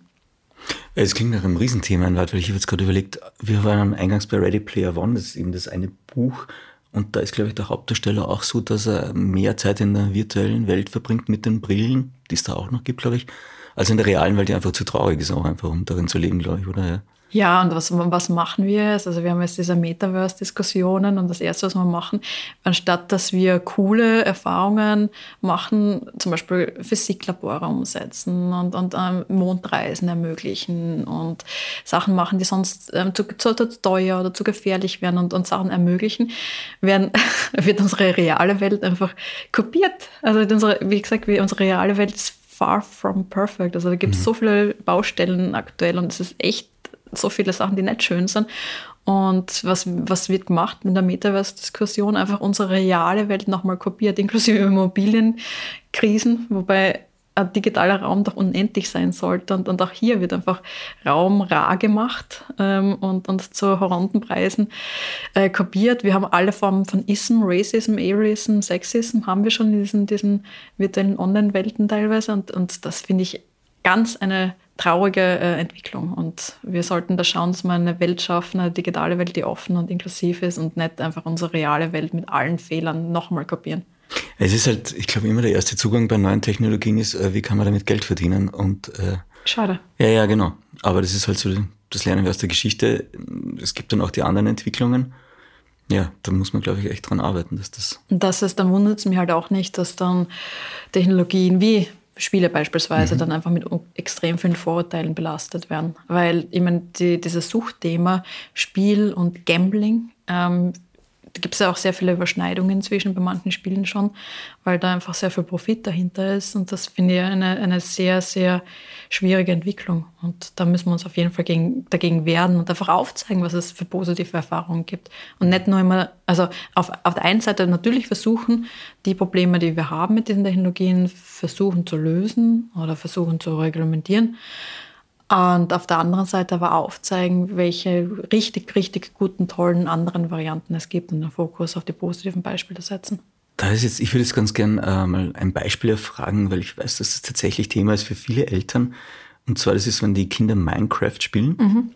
Es klingt nach einem Riesenthema, weil ich habe jetzt gerade überlegt, wir waren eingangs bei Ready Player One, das ist eben das eine Buch, und da ist, glaube ich, der Hauptdarsteller auch so, dass er mehr Zeit in der virtuellen Welt verbringt mit den Brillen, die es da auch noch gibt, glaube ich, als in der realen Welt, die einfach zu traurig ist, auch einfach, um darin zu leben, glaube ich, oder? Ja. Ja, und was, was machen wir jetzt? Also wir haben jetzt diese Metaverse-Diskussionen und das Erste, was wir machen, anstatt dass wir coole Erfahrungen machen, zum Beispiel Physiklabore umsetzen und, und ähm, Mondreisen ermöglichen und Sachen machen, die sonst ähm, zu, zu, zu, teuer oder zu gefährlich wären und, und Sachen ermöglichen, werden, wird unsere reale Welt einfach kopiert. Also unsere, wie gesagt, unsere reale Welt ist far from perfect. Also da gibt es mhm. so viele Baustellen aktuell und es ist echt so viele Sachen, die nicht schön sind. Und was, was wird gemacht mit der Metaverse-Diskussion? Einfach unsere reale Welt nochmal kopiert, inklusive Immobilienkrisen, wobei ein digitaler Raum doch unendlich sein sollte. Und, und auch hier wird einfach Raum rar gemacht ähm, und, und zu horrenden Preisen äh, kopiert. Wir haben alle Formen von Ism, Racism, Arism, Sexism haben wir schon in diesen, diesen virtuellen Online-Welten teilweise. Und, und das finde ich ganz eine traurige äh, Entwicklung. Und wir sollten da schauen, dass wir eine Welt schaffen, eine digitale Welt, die offen und inklusiv ist und nicht einfach unsere reale Welt mit allen Fehlern nochmal kopieren. Es ist halt, ich glaube, immer der erste Zugang bei neuen Technologien ist, äh, wie kann man damit Geld verdienen? Und, äh, Schade. Ja, ja, genau. Aber das ist halt so das Lernen wir aus der Geschichte. Es gibt dann auch die anderen Entwicklungen. Ja, da muss man, glaube ich, echt dran arbeiten, dass das. Und das ist, dann wundert es mich halt auch nicht, dass dann Technologien wie Spiele beispielsweise mhm. dann einfach mit extrem vielen Vorurteilen belastet werden. Weil ich meine, die, dieses Suchtthema Spiel und Gambling ähm, da gibt es ja auch sehr viele Überschneidungen zwischen bei manchen Spielen schon, weil da einfach sehr viel Profit dahinter ist. Und das finde ich eine, eine sehr, sehr schwierige Entwicklung. Und da müssen wir uns auf jeden Fall gegen, dagegen wehren und einfach aufzeigen, was es für positive Erfahrungen gibt. Und nicht nur immer, also auf, auf der einen Seite natürlich versuchen, die Probleme, die wir haben mit diesen Technologien, versuchen zu lösen oder versuchen zu reglementieren. Und auf der anderen Seite aber aufzeigen, welche richtig, richtig guten, tollen anderen Varianten es gibt und den Fokus auf die positiven Beispiele setzen. Da ist jetzt, ich würde jetzt ganz gern äh, mal ein Beispiel erfragen, weil ich weiß, dass das tatsächlich Thema ist für viele Eltern. Und zwar, das ist, wenn die Kinder Minecraft spielen. Mhm.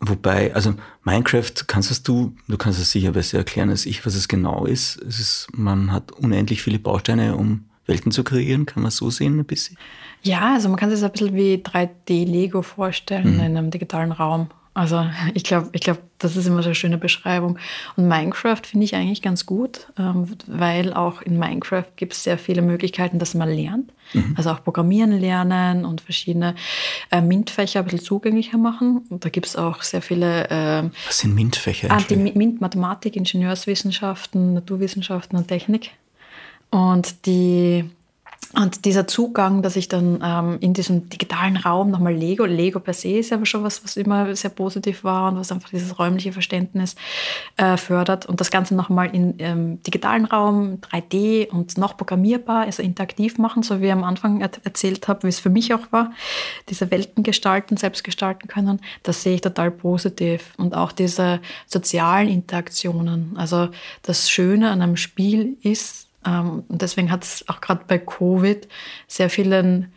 Wobei, also Minecraft kannst du, du kannst es sicher besser erklären als ich, was es genau ist. Es ist, man hat unendlich viele Bausteine, um Welten zu kreieren, kann man so sehen ein bisschen? Ja, also man kann sich das ein bisschen wie 3D-Lego vorstellen mhm. in einem digitalen Raum. Also ich glaube, ich glaub, das ist immer so eine schöne Beschreibung. Und Minecraft finde ich eigentlich ganz gut, ähm, weil auch in Minecraft gibt es sehr viele Möglichkeiten, dass man lernt. Mhm. Also auch Programmieren lernen und verschiedene äh, MINT-Fächer ein bisschen zugänglicher machen. Und da gibt es auch sehr viele... Äh, Was sind MINT-Fächer? Ah, die MINT, Mathematik, Ingenieurswissenschaften, Naturwissenschaften und Technik. Und die und dieser Zugang, dass ich dann ähm, in diesem digitalen Raum nochmal Lego, Lego per se ist aber schon was, was immer sehr positiv war und was einfach dieses räumliche Verständnis äh, fördert. Und das Ganze nochmal in ähm, digitalen Raum, 3D und noch programmierbar, also interaktiv machen, so wie ich am Anfang er erzählt habe, wie es für mich auch war, diese Welten gestalten, selbst gestalten können, das sehe ich total positiv. Und auch diese sozialen Interaktionen. Also das Schöne an einem Spiel ist, ähm, und deswegen hat es auch gerade bei Covid sehr vielen,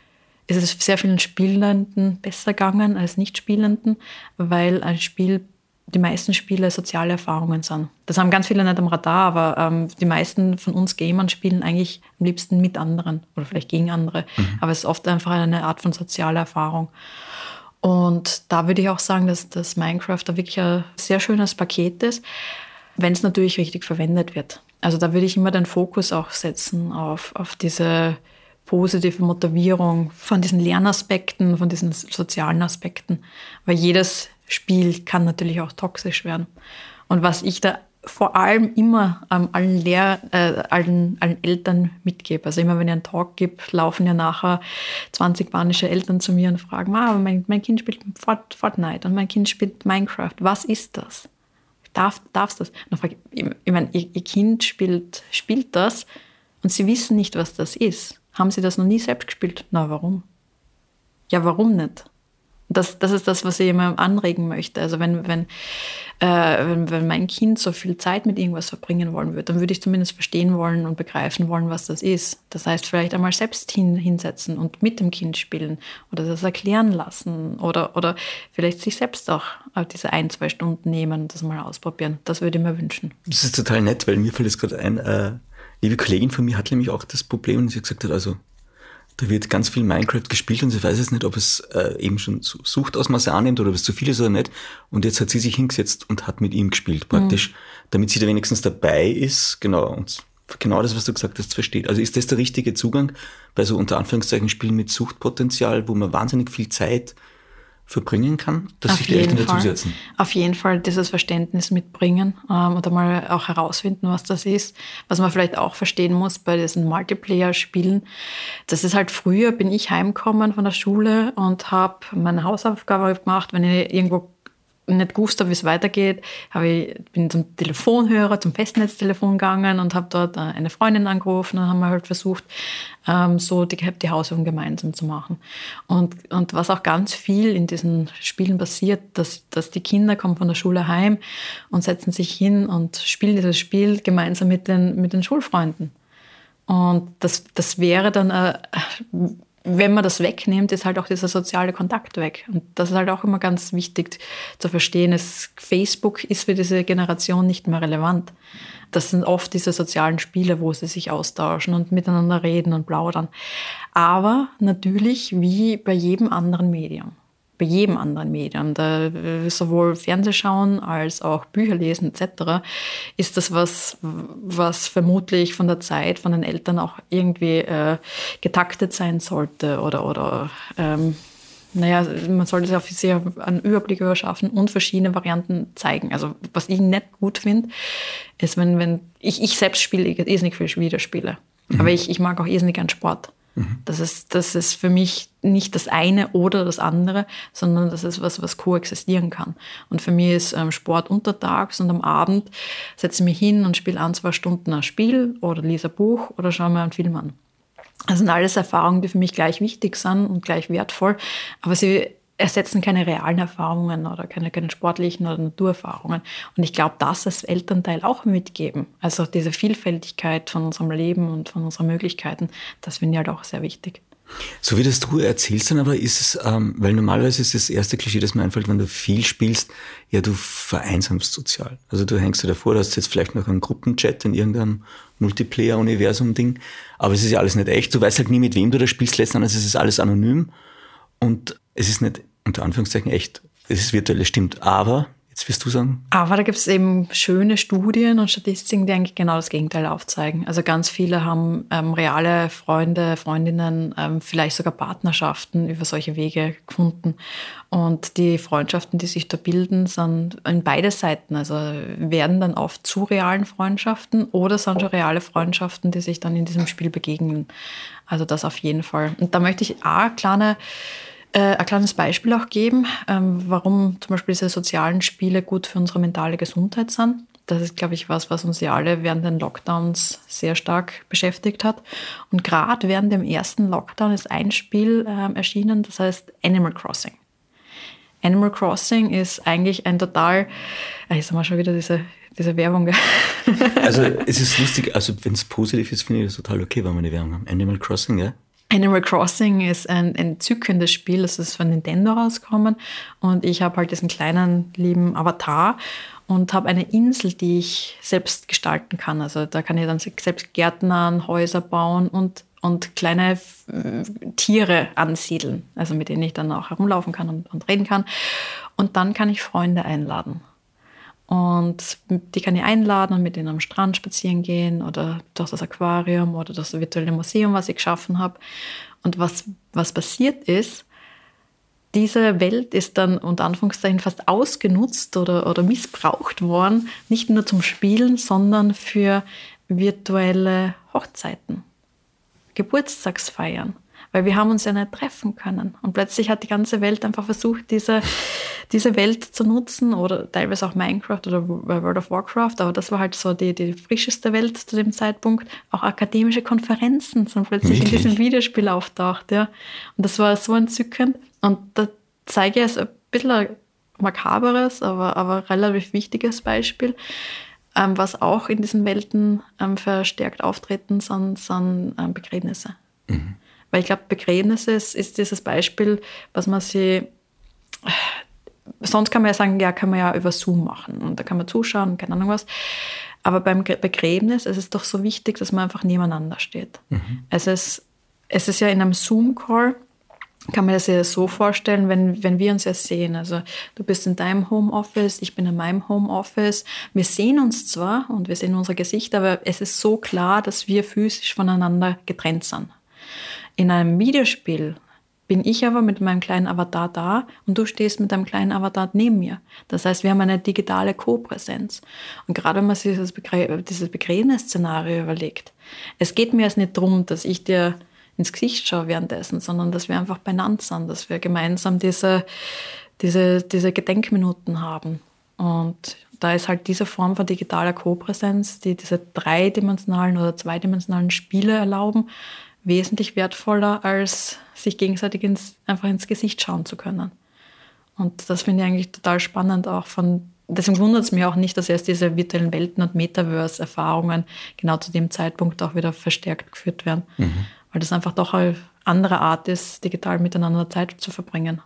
ist es sehr vielen Spielenden besser gegangen als Nicht-Spielenden, weil ein Spiel, die meisten Spiele soziale Erfahrungen sind. Das haben ganz viele nicht am Radar, aber ähm, die meisten von uns Gamern spielen eigentlich am liebsten mit anderen oder vielleicht gegen andere. Mhm. Aber es ist oft einfach eine Art von sozialer Erfahrung. Und da würde ich auch sagen, dass das Minecraft da wirklich ein sehr schönes Paket ist, wenn es natürlich richtig verwendet wird. Also da würde ich immer den Fokus auch setzen auf, auf diese positive Motivierung von diesen Lernaspekten, von diesen sozialen Aspekten. Weil jedes Spiel kann natürlich auch toxisch werden. Und was ich da vor allem immer ähm, allen, Lehr äh, allen, allen Eltern mitgebe. Also immer wenn ich einen Talk gebe, laufen ja nachher 20 spanische Eltern zu mir und fragen, ah, mein, mein Kind spielt Fortnite und mein Kind spielt Minecraft. Was ist das? Darf, darfst das? Und frage ich, ich meine, ihr, ihr Kind spielt, spielt das und sie wissen nicht, was das ist. Haben sie das noch nie selbst gespielt? Na, warum? Ja, warum nicht? Das, das ist das, was ich immer anregen möchte. Also wenn, wenn, äh, wenn, wenn mein Kind so viel Zeit mit irgendwas verbringen wollen würde, dann würde ich zumindest verstehen wollen und begreifen wollen, was das ist. Das heißt, vielleicht einmal selbst hin, hinsetzen und mit dem Kind spielen oder das erklären lassen oder, oder vielleicht sich selbst auch diese ein, zwei Stunden nehmen und das mal ausprobieren. Das würde ich mir wünschen. Das ist total nett, weil mir fällt es gerade ein, äh, liebe Kollegin von mir hat nämlich auch das Problem, und sie hat gesagt also Da wird ganz viel Minecraft gespielt und sie weiß jetzt nicht, ob es äh, eben schon Suchtausmaße annimmt oder ob es zu viel ist oder nicht. Und jetzt hat sie sich hingesetzt und hat mit ihm gespielt, praktisch, mhm. damit sie da wenigstens dabei ist, genau, und genau das, was du gesagt hast, versteht. Also ist das der richtige Zugang bei so unter Anführungszeichen Spielen mit Suchtpotenzial, wo man wahnsinnig viel Zeit verbringen kann, dass Auf sich die Eltern jeden Fall. dazusetzen? Auf jeden Fall dieses Verständnis mitbringen ähm, oder mal auch herausfinden, was das ist. Was man vielleicht auch verstehen muss bei diesen Multiplayer-Spielen, das ist halt früher, bin ich heimgekommen von der Schule und habe meine Hausaufgabe gemacht, wenn ich irgendwo nicht gewusst habe, wie es weitergeht, habe ich, bin zum Telefonhörer, zum Festnetztelefon gegangen und habe dort äh, eine Freundin angerufen und haben halt versucht, ähm, so die, die Hausübung gemeinsam zu machen. Und, und was auch ganz viel in diesen Spielen passiert, dass, dass die Kinder kommen von der Schule heim und setzen sich hin und spielen dieses Spiel gemeinsam mit den, mit den Schulfreunden. Und das, das wäre dann äh, wenn man das wegnimmt, ist halt auch dieser soziale Kontakt weg. Und das ist halt auch immer ganz wichtig zu verstehen. Es, Facebook ist für diese Generation nicht mehr relevant. Das sind oft diese sozialen Spiele, wo sie sich austauschen und miteinander reden und plaudern. Aber natürlich wie bei jedem anderen Medium bei jedem anderen Medium, da, äh, sowohl Fernsehschauen als auch Bücher lesen etc., ist das was, was vermutlich von der Zeit, von den Eltern auch irgendwie äh, getaktet sein sollte oder, oder ähm, naja, man sollte sich auf einen Überblick überschaffen und verschiedene Varianten zeigen. Also was ich nicht gut finde, ist, wenn, wenn ich, ich selbst spiele irrsinnig viele Videospiele, mhm. aber ich, ich mag auch irrsinnig gern Sport. Das, ist, das ist für mich nicht das eine oder das andere, sondern das ist was, was koexistieren kann. Und für mich ist ähm, Sport untertags und am Abend setze ich mich hin und spiele ein, zwei Stunden ein Spiel oder lese ein Buch oder schaue mir einen Film an. Das sind alles Erfahrungen, die für mich gleich wichtig sind und gleich wertvoll, aber sie ersetzen keine realen Erfahrungen oder keine, keine sportlichen oder Naturerfahrungen. Und ich glaube, das als Elternteil auch mitgeben. Also diese Vielfältigkeit von unserem Leben und von unseren Möglichkeiten, das finde ich halt auch sehr wichtig. So wie das du erzählst dann aber ist es, ähm, weil normalerweise ist das erste Klischee, das mir einfällt, wenn du viel spielst, ja, du vereinsamst sozial. Also du hängst dir davor, du hast jetzt vielleicht noch einen Gruppenchat in irgendeinem Multiplayer-Universum-Ding, aber es ist ja alles nicht echt. Du weißt halt nie, mit wem du da spielst, letztendlich ist es alles anonym und es ist nicht unter Anführungszeichen echt, es ist virtuell, stimmt. Aber, jetzt wirst du sagen. Aber da gibt es eben schöne Studien und Statistiken, die eigentlich genau das Gegenteil aufzeigen. Also ganz viele haben ähm, reale Freunde, Freundinnen, ähm, vielleicht sogar Partnerschaften über solche Wege gefunden. Und die Freundschaften, die sich da bilden, sind in beide Seiten. Also werden dann oft zu realen Freundschaften oder sind schon reale Freundschaften, die sich dann in diesem Spiel begegnen. Also das auf jeden Fall. Und da möchte ich auch kleine äh, ein kleines Beispiel auch geben, ähm, warum zum Beispiel diese sozialen Spiele gut für unsere mentale Gesundheit sind. Das ist, glaube ich, was, was uns ja alle während den Lockdowns sehr stark beschäftigt hat. Und gerade während dem ersten Lockdown ist ein Spiel äh, erschienen, das heißt Animal Crossing. Animal Crossing ist eigentlich ein total, äh, jetzt haben wir schon wieder diese, diese Werbung. also es ist lustig, also wenn es positiv ist, finde ich das total okay, wenn wir eine Werbung haben. Animal Crossing, ja? Animal Crossing ist ein entzückendes Spiel, das ist von Nintendo rausgekommen und ich habe halt diesen kleinen lieben Avatar und habe eine Insel, die ich selbst gestalten kann. Also da kann ich dann selbst Gärtnern, Häuser bauen und, und kleine äh, Tiere ansiedeln, also mit denen ich dann auch herumlaufen kann und, und reden kann. Und dann kann ich Freunde einladen. Und die kann ich einladen und mit denen am Strand spazieren gehen oder durch das Aquarium oder das virtuelle Museum, was ich geschaffen habe. Und was, was passiert ist, diese Welt ist dann unter Anführungszeichen fast ausgenutzt oder, oder missbraucht worden, nicht nur zum Spielen, sondern für virtuelle Hochzeiten, Geburtstagsfeiern weil wir haben uns ja nicht treffen können. Und plötzlich hat die ganze Welt einfach versucht, diese, diese Welt zu nutzen oder teilweise auch Minecraft oder World of Warcraft, aber das war halt so die, die frischeste Welt zu dem Zeitpunkt. Auch akademische Konferenzen sind plötzlich Wirklich? in diesem Videospiel auftaucht, ja. Und das war so entzückend. Und da zeige ich es ein bisschen ein makaberes, aber, aber relativ wichtiges Beispiel. Ähm, was auch in diesen Welten ähm, verstärkt auftreten, sind, sind ähm, Begräbnisse. Mhm. Weil ich glaube, Begräbnisse ist, dieses Beispiel, was man sich sonst kann man ja sagen, ja, kann man ja über Zoom machen und da kann man zuschauen, keine Ahnung was. Aber beim Begräbnis ist es doch so wichtig, dass man einfach nebeneinander steht. Mhm. Es ist es ist ja in einem Zoom-Call, kann man das ja so vorstellen, wenn, wenn wir uns ja sehen. Also du bist in deinem Homeoffice, ich bin in meinem Homeoffice. Wir sehen uns zwar und wir sehen unsere Gesichter, aber es ist so klar, dass wir physisch voneinander getrennt sind. In einem Videospiel bin ich aber mit meinem kleinen Avatar da und du stehst mit deinem kleinen Avatar neben mir. Das heißt, wir haben eine digitale Co-Präsenz. Und gerade wenn man sich dieses, Begrä dieses Begräbnisszenario überlegt, es geht mir jetzt nicht darum, dass ich dir ins Gesicht schaue währenddessen, sondern dass wir einfach beieinander sind, dass wir gemeinsam diese, diese, diese Gedenkminuten haben. Und da ist halt diese Form von digitaler Co-Präsenz, die diese dreidimensionalen oder zweidimensionalen Spiele erlauben, wesentlich wertvoller, als sich gegenseitig ins, einfach ins Gesicht schauen zu können. Und das finde ich eigentlich total spannend, auch von deswegen wundert es mich auch nicht, dass erst diese virtuellen Welten und Metaverse-Erfahrungen genau zu dem Zeitpunkt auch wieder verstärkt geführt werden. Mhm weil das einfach doch eine andere Art ist, digital miteinander Zeit zu verbringen.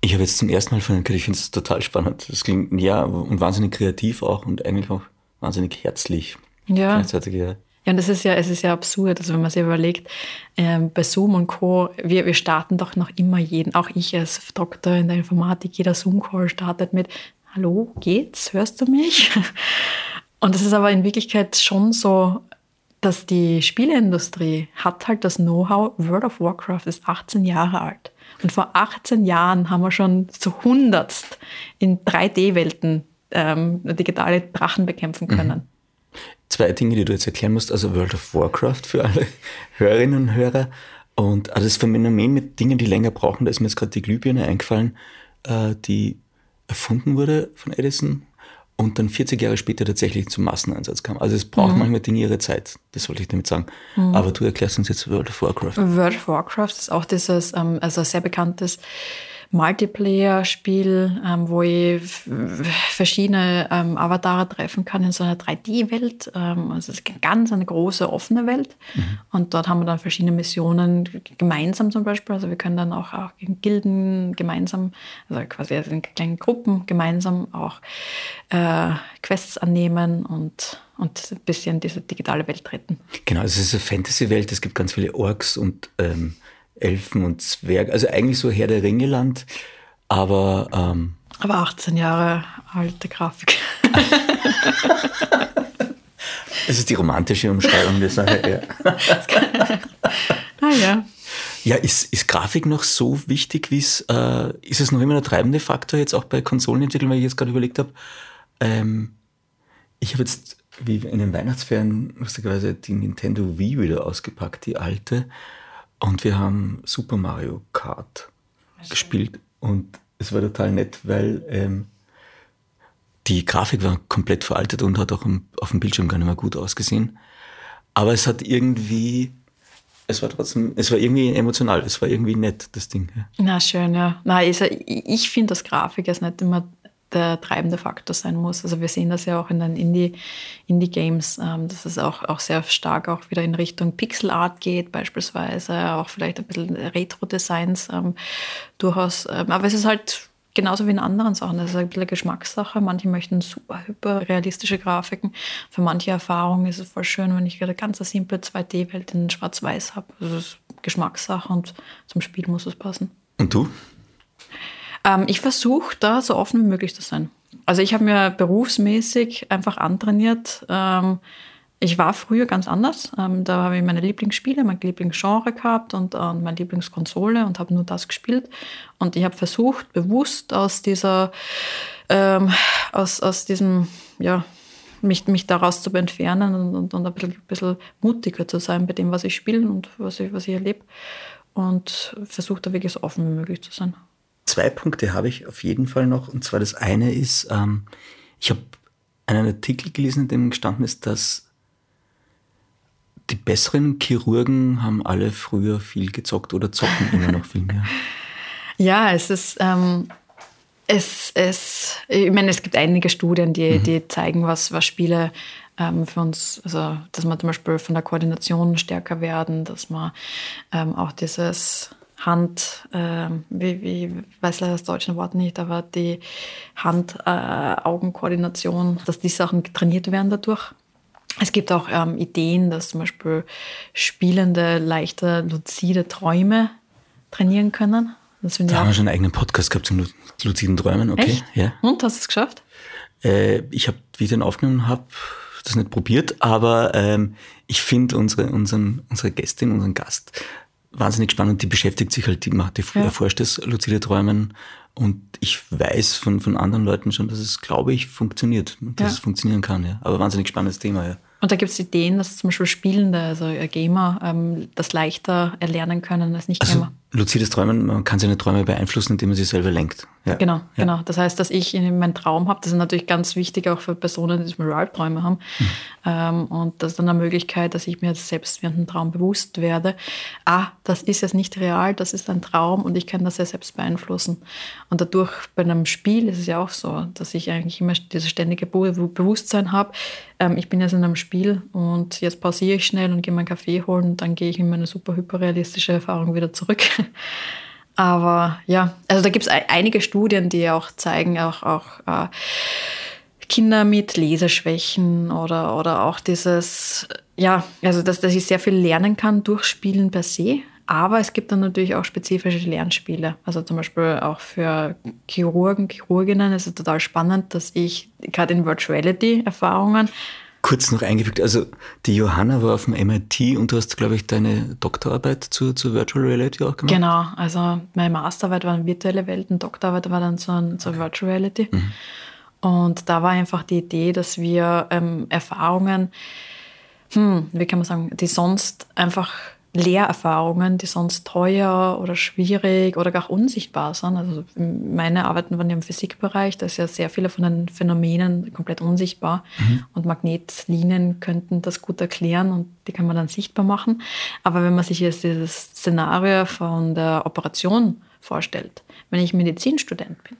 Ich habe jetzt zum ersten Mal von gehört, ich finde es total spannend. Das klingt, ja, und wahnsinnig kreativ auch und eigentlich auch wahnsinnig herzlich. Ja. Gleichzeitig, ja. Ja, und das ist ja, es ist ja absurd, also wenn man sich überlegt, ähm, bei Zoom und Co., wir, wir starten doch noch immer jeden, auch ich als Doktor in der Informatik, jeder Zoom-Call startet mit, hallo, geht's, hörst du mich? Und das ist aber in Wirklichkeit schon so dass die Spieleindustrie hat halt das Know-how, World of Warcraft ist 18 Jahre alt. Und vor 18 Jahren haben wir schon zu hundertst in 3D-Welten ähm, digitale Drachen bekämpfen können. Mhm. Zwei Dinge, die du jetzt erklären musst. Also World of Warcraft für alle Hörerinnen und Hörer. Und also das Phänomen mit Dingen, die länger brauchen, da ist mir jetzt gerade die Glühbirne eingefallen, äh, die erfunden wurde von Edison und dann 40 Jahre später tatsächlich zum Masseneinsatz kam. Also es braucht mhm. manchmal Dinge ihre Zeit, das wollte ich damit sagen. Mhm. Aber du erklärst uns jetzt World of Warcraft. World of Warcraft ist auch dieses, ähm, also sehr bekanntes Multiplayer-Spiel, ähm, wo ich verschiedene ähm, Avatare treffen kann in so einer 3D-Welt. Ähm, also es ist eine ganz eine große offene Welt. Mhm. Und dort haben wir dann verschiedene Missionen gemeinsam zum Beispiel. Also wir können dann auch, auch in Gilden gemeinsam, also quasi in kleinen Gruppen gemeinsam auch äh, Quests annehmen und und ein bisschen diese digitale Welt retten. Genau, es ist eine Fantasy-Welt, es gibt ganz viele Orks und ähm, Elfen und Zwerge. Also eigentlich so Herr der Ringeland, aber. Ähm, aber 18 Jahre alte Grafik. Es ist die romantische Umschreibung der Sache, ja. ah ja. Ja, ist, ist Grafik noch so wichtig, wie es, äh, ist es noch immer der treibende Faktor jetzt auch bei Konsolenentwicklung, weil ich jetzt gerade überlegt habe, ähm, ich habe jetzt wie in den Weihnachtsferien lustigerweise die Nintendo Wii wieder ausgepackt, die alte. Und wir haben Super Mario Kart okay. gespielt und es war total nett, weil ähm, die Grafik war komplett veraltet und hat auch im, auf dem Bildschirm gar nicht mehr gut ausgesehen. Aber es hat irgendwie, es war trotzdem, es war irgendwie emotional, es war irgendwie nett, das Ding. Ja. Na schön, ja. Na, also ich finde, dass Grafik ist nicht immer der treibende Faktor sein muss. Also wir sehen das ja auch in den Indie-Games, Indie ähm, dass es auch, auch sehr stark auch wieder in Richtung Pixel Art geht, beispielsweise, auch vielleicht ein bisschen Retro-Designs ähm, durchaus. Ähm, aber es ist halt genauso wie in anderen Sachen. Das ist ein bisschen Geschmackssache. Manche möchten super hyper realistische Grafiken. Für manche Erfahrungen ist es voll schön, wenn ich eine ganz simple 2D-Welt in Schwarz-Weiß habe. Das ist Geschmackssache und zum Spiel muss es passen. Und du? Ähm, ich versuche da so offen wie möglich zu sein. Also ich habe mir berufsmäßig einfach antrainiert. Ähm, ich war früher ganz anders. Ähm, da habe ich meine Lieblingsspiele, mein Lieblingsgenre gehabt und, äh, meine Lieblingskonsole und habe nur das gespielt. Und ich habe versucht, bewusst aus dieser, ähm, aus, aus diesem, ja, mich, mich daraus zu entfernen und, und, und ein, bisschen, ein bisschen mutiger zu sein bei dem, was ich spiele und was ich, was ich erlebe. Und versuche da wirklich so offen wie möglich zu sein. Zwei Punkte habe ich auf jeden Fall noch. Und zwar das eine ist, ähm, ich habe einen Artikel gelesen, in dem gestanden ist, dass die besseren Chirurgen haben alle früher viel gezockt oder zocken immer noch viel mehr. Ja, es ist, ähm, es, es, ich meine, es gibt einige Studien, die, mhm. die zeigen, was, was Spiele ähm, für uns, also dass wir zum Beispiel von der Koordination stärker werden, dass man ähm, auch dieses Hand, äh, wie, wie weiß leider das deutsche Wort nicht, aber die Hand-Augen-Koordination, dass die Sachen trainiert werden dadurch. Es gibt auch ähm, Ideen, dass zum Beispiel Spielende leichter luzide Träume trainieren können. Das da haben wir schon einen eigenen Podcast gehabt zum luziden Träumen. Okay. Echt? Ja. Und hast du es geschafft? Äh, ich habe, wie ich den aufgenommen habe, das nicht probiert, aber ähm, ich finde unsere, unseren, unsere Gästin, unseren Gast wahnsinnig spannend. Die beschäftigt sich halt, die macht, die ja. erforscht das luzide Träumen und ich weiß von, von anderen Leuten schon, dass es, glaube ich, funktioniert, dass ja. es funktionieren kann. Ja. Aber wahnsinnig spannendes Thema, ja. Und da gibt es Ideen, dass zum Beispiel Spielende, also Gamer, ähm, das leichter erlernen können als Nicht-Gamer. Also, luzides Träumen, man kann seine Träume beeinflussen, indem man sie selber lenkt. Ja. Genau, ja. genau. Das heißt, dass ich meinen Traum habe, das ist natürlich ganz wichtig auch für Personen, die zum Albträume haben. Mhm. Ähm, und das ist dann eine Möglichkeit, dass ich mir selbst während dem Traum bewusst werde, ah, das ist jetzt nicht real, das ist ein Traum und ich kann das ja selbst beeinflussen. Und dadurch bei einem Spiel ist es ja auch so, dass ich eigentlich immer dieses ständige Bewusstsein habe, ähm, ich bin jetzt in einem Spiel und jetzt pausiere ich schnell und gehe meinen Kaffee holen und dann gehe ich in meine super hyperrealistische Erfahrung wieder zurück. Aber ja, also da gibt es einige Studien, die auch zeigen, auch, auch äh, Kinder mit Leseschwächen oder, oder auch dieses, ja, also dass, dass ich sehr viel lernen kann durch Spielen per se. Aber es gibt dann natürlich auch spezifische Lernspiele. Also zum Beispiel auch für Chirurgen, Chirurginnen ist es total spannend, dass ich gerade in Virtuality-Erfahrungen kurz noch eingefügt, also die Johanna war auf dem MIT und du hast, glaube ich, deine Doktorarbeit zu, zu Virtual Reality auch gemacht? Genau, also meine Masterarbeit war in virtuelle Welt, und Doktorarbeit war dann zur, zur Virtual Reality. Mhm. Und da war einfach die Idee, dass wir ähm, Erfahrungen, hm, wie kann man sagen, die sonst einfach Lehrerfahrungen, die sonst teuer oder schwierig oder gar unsichtbar sind. Also meine Arbeiten waren ja im Physikbereich, da ist ja sehr viele von den Phänomenen komplett unsichtbar mhm. und Magnetlinien könnten das gut erklären und die kann man dann sichtbar machen. Aber wenn man sich jetzt dieses Szenario von der Operation vorstellt, wenn ich Medizinstudent bin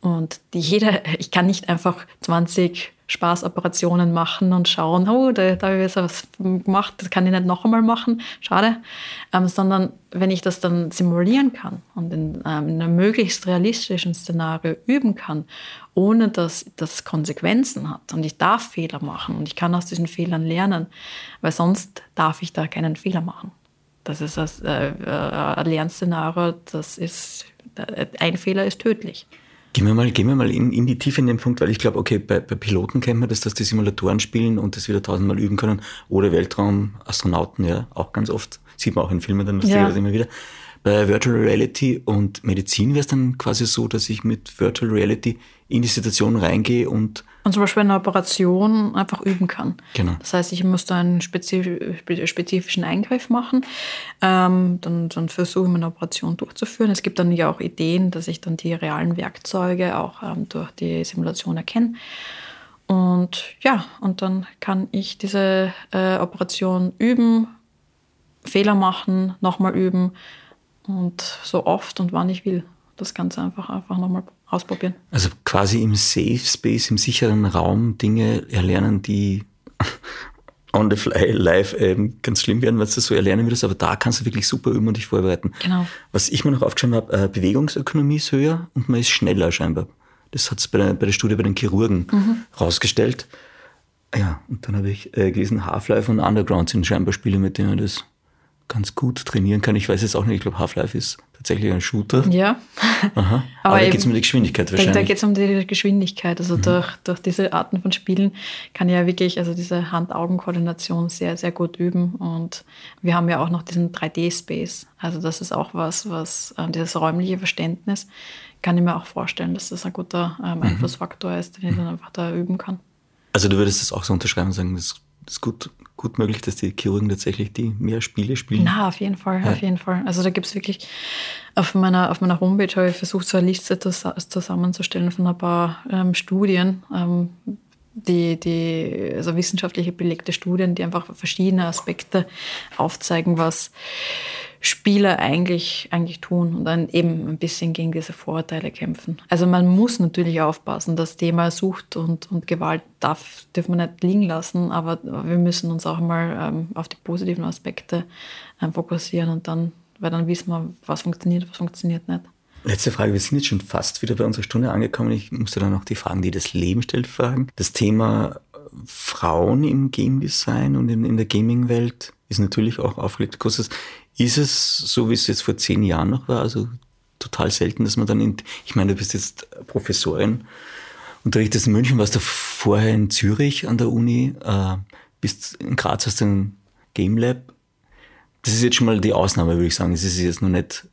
und die jeder, ich kann nicht einfach 20 Spaßoperationen machen und schauen, oh, da, da habe ich was gemacht, das kann ich nicht noch einmal machen, schade. Ähm, sondern wenn ich das dann simulieren kann und in, ähm, in, einem möglichst realistischen Szenario üben kann, ohne dass das Konsequenzen hat und ich darf Fehler machen und ich kann aus diesen Fehlern lernen, weil sonst darf ich da keinen Fehler machen. Das ist das, äh, äh, ein Lernszenario, das ist, äh, ein Fehler ist tödlich. Gehen wir mal, gehen wir mal in, in die Tiefe in den Punkt, weil ich glaube, okay, bei, bei Piloten kennt man das, dass die Simulatoren spielen und das wieder tausendmal üben können. Oder Weltraumastronauten, ja, auch ganz oft. Sieht man auch in Filmen dann ja. immer wieder. Bei Virtual Reality und Medizin wäre es dann quasi so, dass ich mit Virtual Reality in die Situation reingehe und und zum Beispiel eine Operation einfach üben kann. Genau. Das heißt, ich muss da einen spezifischen Eingriff machen, ähm, dann, dann versuche ich meine Operation durchzuführen. Es gibt dann ja auch Ideen, dass ich dann die realen Werkzeuge auch ähm, durch die Simulation erkenne. Und ja, und dann kann ich diese äh, Operation üben, Fehler machen, nochmal üben und so oft und wann ich will. Das Ganze einfach, einfach nochmal ausprobieren. Also quasi im Safe Space, im sicheren Raum Dinge erlernen, die on the fly live ähm, ganz schlimm werden, was du so erlernen würdest, aber da kannst du wirklich super üben und dich vorbereiten. Genau. Was ich mir noch aufgeschrieben habe, äh, Bewegungsökonomie ist höher und man ist schneller scheinbar. Das hat es bei, bei, der Studie bei den Chirurgen mhm. rausgestellt. Ja, und dann habe ich äh, gelesen, Half-Life und Underground sind scheinbar Spiele, mit denen das ganz gut trainieren kann. Ich weiß jetzt auch nicht, ich glaube, Half-Life ist tatsächlich ein Shooter. Ja. Aha. Aber, Aber da geht es um die Geschwindigkeit wahrscheinlich. Da, da geht es um die Geschwindigkeit. Also mhm. durch, durch diese Arten von Spielen kann ich ja wirklich also diese Hand-Augen-Koordination sehr, sehr gut üben. Und wir haben ja auch noch diesen 3D-Space. Also das ist auch was, was äh, dieses räumliche Verständnis kann ich mir auch vorstellen, dass das ein guter ähm, mhm. Einflussfaktor mhm. ist, den ich dann einfach da üben kann. Also du würdest das auch so unterschreiben und sagen, das ist gut, gut möglich, dass die Chirurgen tatsächlich die mehr Spiele spielen? Na, auf jeden Fall, ja. auf jeden Fall. Also da gibt es wirklich, auf meiner, auf meiner Homepage habe ich versucht, so eine Liste zusammenzustellen von ein paar ähm, Studien, ähm, die, die, also wissenschaftliche belegte Studien, die einfach verschiedene Aspekte aufzeigen, was Spieler eigentlich, eigentlich tun und dann eben ein bisschen gegen diese Vorurteile kämpfen. Also man muss natürlich aufpassen, das Thema Sucht und, und Gewalt darf, dürfen wir nicht liegen lassen, aber wir müssen uns auch mal ähm, auf die positiven Aspekte ähm, fokussieren und dann, weil dann wissen wir, was funktioniert, was funktioniert nicht. Letzte Frage, wir sind jetzt schon fast wieder bei unserer Stunde angekommen. Ich musste dann noch die Fragen, die das Leben stellt, fragen. Das Thema Frauen im Game Design und in, in der Gaming-Welt ist natürlich auch aufgelegt. Großes. Ist es so, wie es jetzt vor zehn Jahren noch war? Also total selten, dass man dann in, ich meine, du bist jetzt Professorin, unterrichtest in München, warst du vorher in Zürich an der Uni, äh, bist in Graz hast du ein Game Lab. Das ist jetzt schon mal die Ausnahme, würde ich sagen. Das ist jetzt noch nicht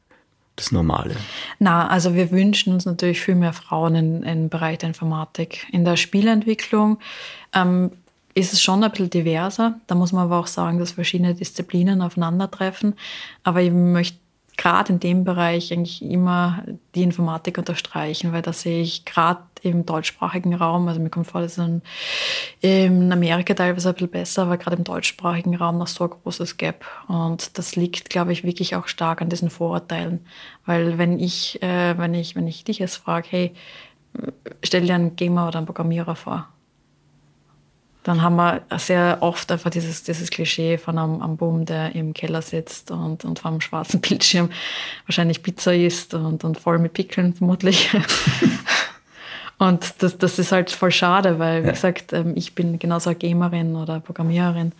das Normale. Na, also wir wünschen uns natürlich viel mehr Frauen im Bereich der Informatik. In der Spielentwicklung ähm, ist es schon ein bisschen diverser. Da muss man aber auch sagen, dass verschiedene Disziplinen aufeinandertreffen. Aber ich möchte gerade in dem Bereich eigentlich immer die Informatik unterstreichen, weil da sehe ich gerade im deutschsprachigen Raum, also mir kommt vor, dass in, in Amerika teilweise ein bisschen besser, aber gerade im deutschsprachigen Raum noch so ein großes Gap. Und das liegt, glaube ich, wirklich auch stark an diesen Vorurteilen. Weil wenn ich, äh, wenn ich, wenn ich dich jetzt frage, hey, stell dir einen Gamer oder einen Programmierer vor, dann haben wir sehr oft einfach dieses, dieses Klischee von einem, einem Boom, der im Keller sitzt und, und vor einem schwarzen Bildschirm wahrscheinlich Pizza isst und, und voll mit Pickeln vermutlich. und das, das ist halt voll schade, weil, wie gesagt, ähm, ich bin genauso eine Gamerin oder Programmiererin.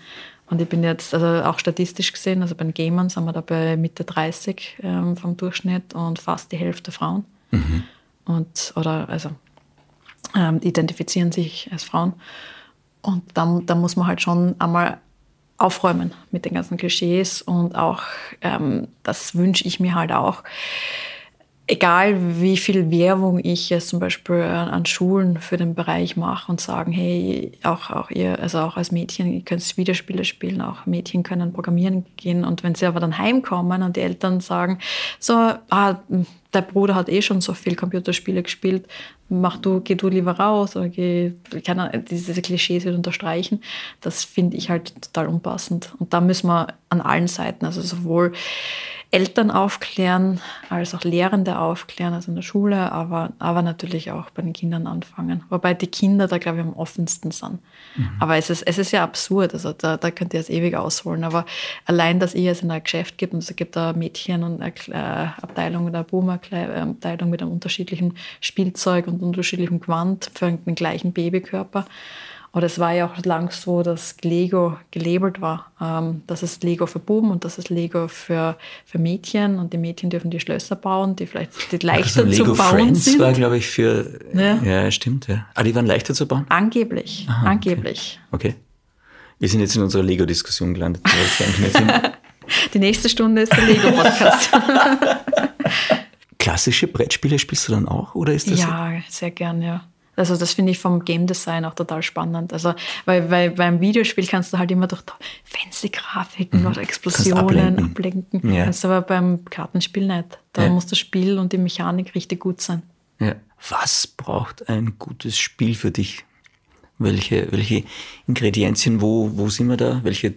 Und ich bin jetzt, also auch statistisch gesehen, also bei den Gamern sind wir da bei Mitte 30 ähm, vom Durchschnitt und fast die Hälfte Frauen. Mhm. Und, oder, also, ähm, identifizieren sich als Frauen. Und da, da muss man halt schon einmal aufräumen mit den ganzen Klischees und auch, ähm, das wünsche ich mir halt auch, egal wie viel Werbung ich jetzt zum Beispiel an Schulen für den Bereich mache und sagen, hey, auch, auch ihr, also auch als Mädchen, ihr könnt Videospiele spielen, auch Mädchen können programmieren gehen und wenn sie aber dann heimkommen und die Eltern sagen, so, ah, der Bruder hat eh schon so viel Computerspiele gespielt, mach du, geh du lieber raus oder geh, keine, diese Klischees wieder unterstreichen. Das finde ich halt total unpassend. Und da müssen wir an allen Seiten, also sowohl Eltern aufklären, als auch Lehrende aufklären, also in der Schule, aber, aber natürlich auch bei den Kindern anfangen. Wobei die Kinder da, glaube ich, am offensten sind. Mhm. Aber es ist, es ist ja absurd, also da, da könnt ihr jetzt ewig ausholen. Aber allein, dass ihr es in ein Geschäft gibt und es gibt da Mädchen und eine äh, Abteilung oder eine Boomer-Abteilung mit einem unterschiedlichen Spielzeug und unterschiedlichem Gewand für den gleichen Babykörper. Und es war ja auch lang so, dass Lego gelabelt war. Ähm, das ist Lego für Buben und das ist Lego für, für Mädchen. Und die Mädchen dürfen die Schlösser bauen, die vielleicht die leichter also Lego zu bauen Friends sind. war, glaube ich, für... Ja. ja, stimmt. Ja. Ah, die waren leichter zu bauen? Angeblich. Aha, angeblich. Okay. okay. Wir sind jetzt in unserer Lego-Diskussion gelandet. die nächste Stunde ist der Lego-Podcast. Klassische Brettspiele spielst du dann auch? Oder ist das ja, sehr gern, ja. Also das finde ich vom Game Design auch total spannend. Also weil, weil beim Videospiel kannst du halt immer durch fancy Grafiken mhm. oder Explosionen ablenken. ablenken. Ja. Kannst aber beim Kartenspiel nicht. Da ja. muss das Spiel und die Mechanik richtig gut sein. Ja. Was braucht ein gutes Spiel für dich? Welche, welche Ingredienzien, wo, wo sind wir da? Welche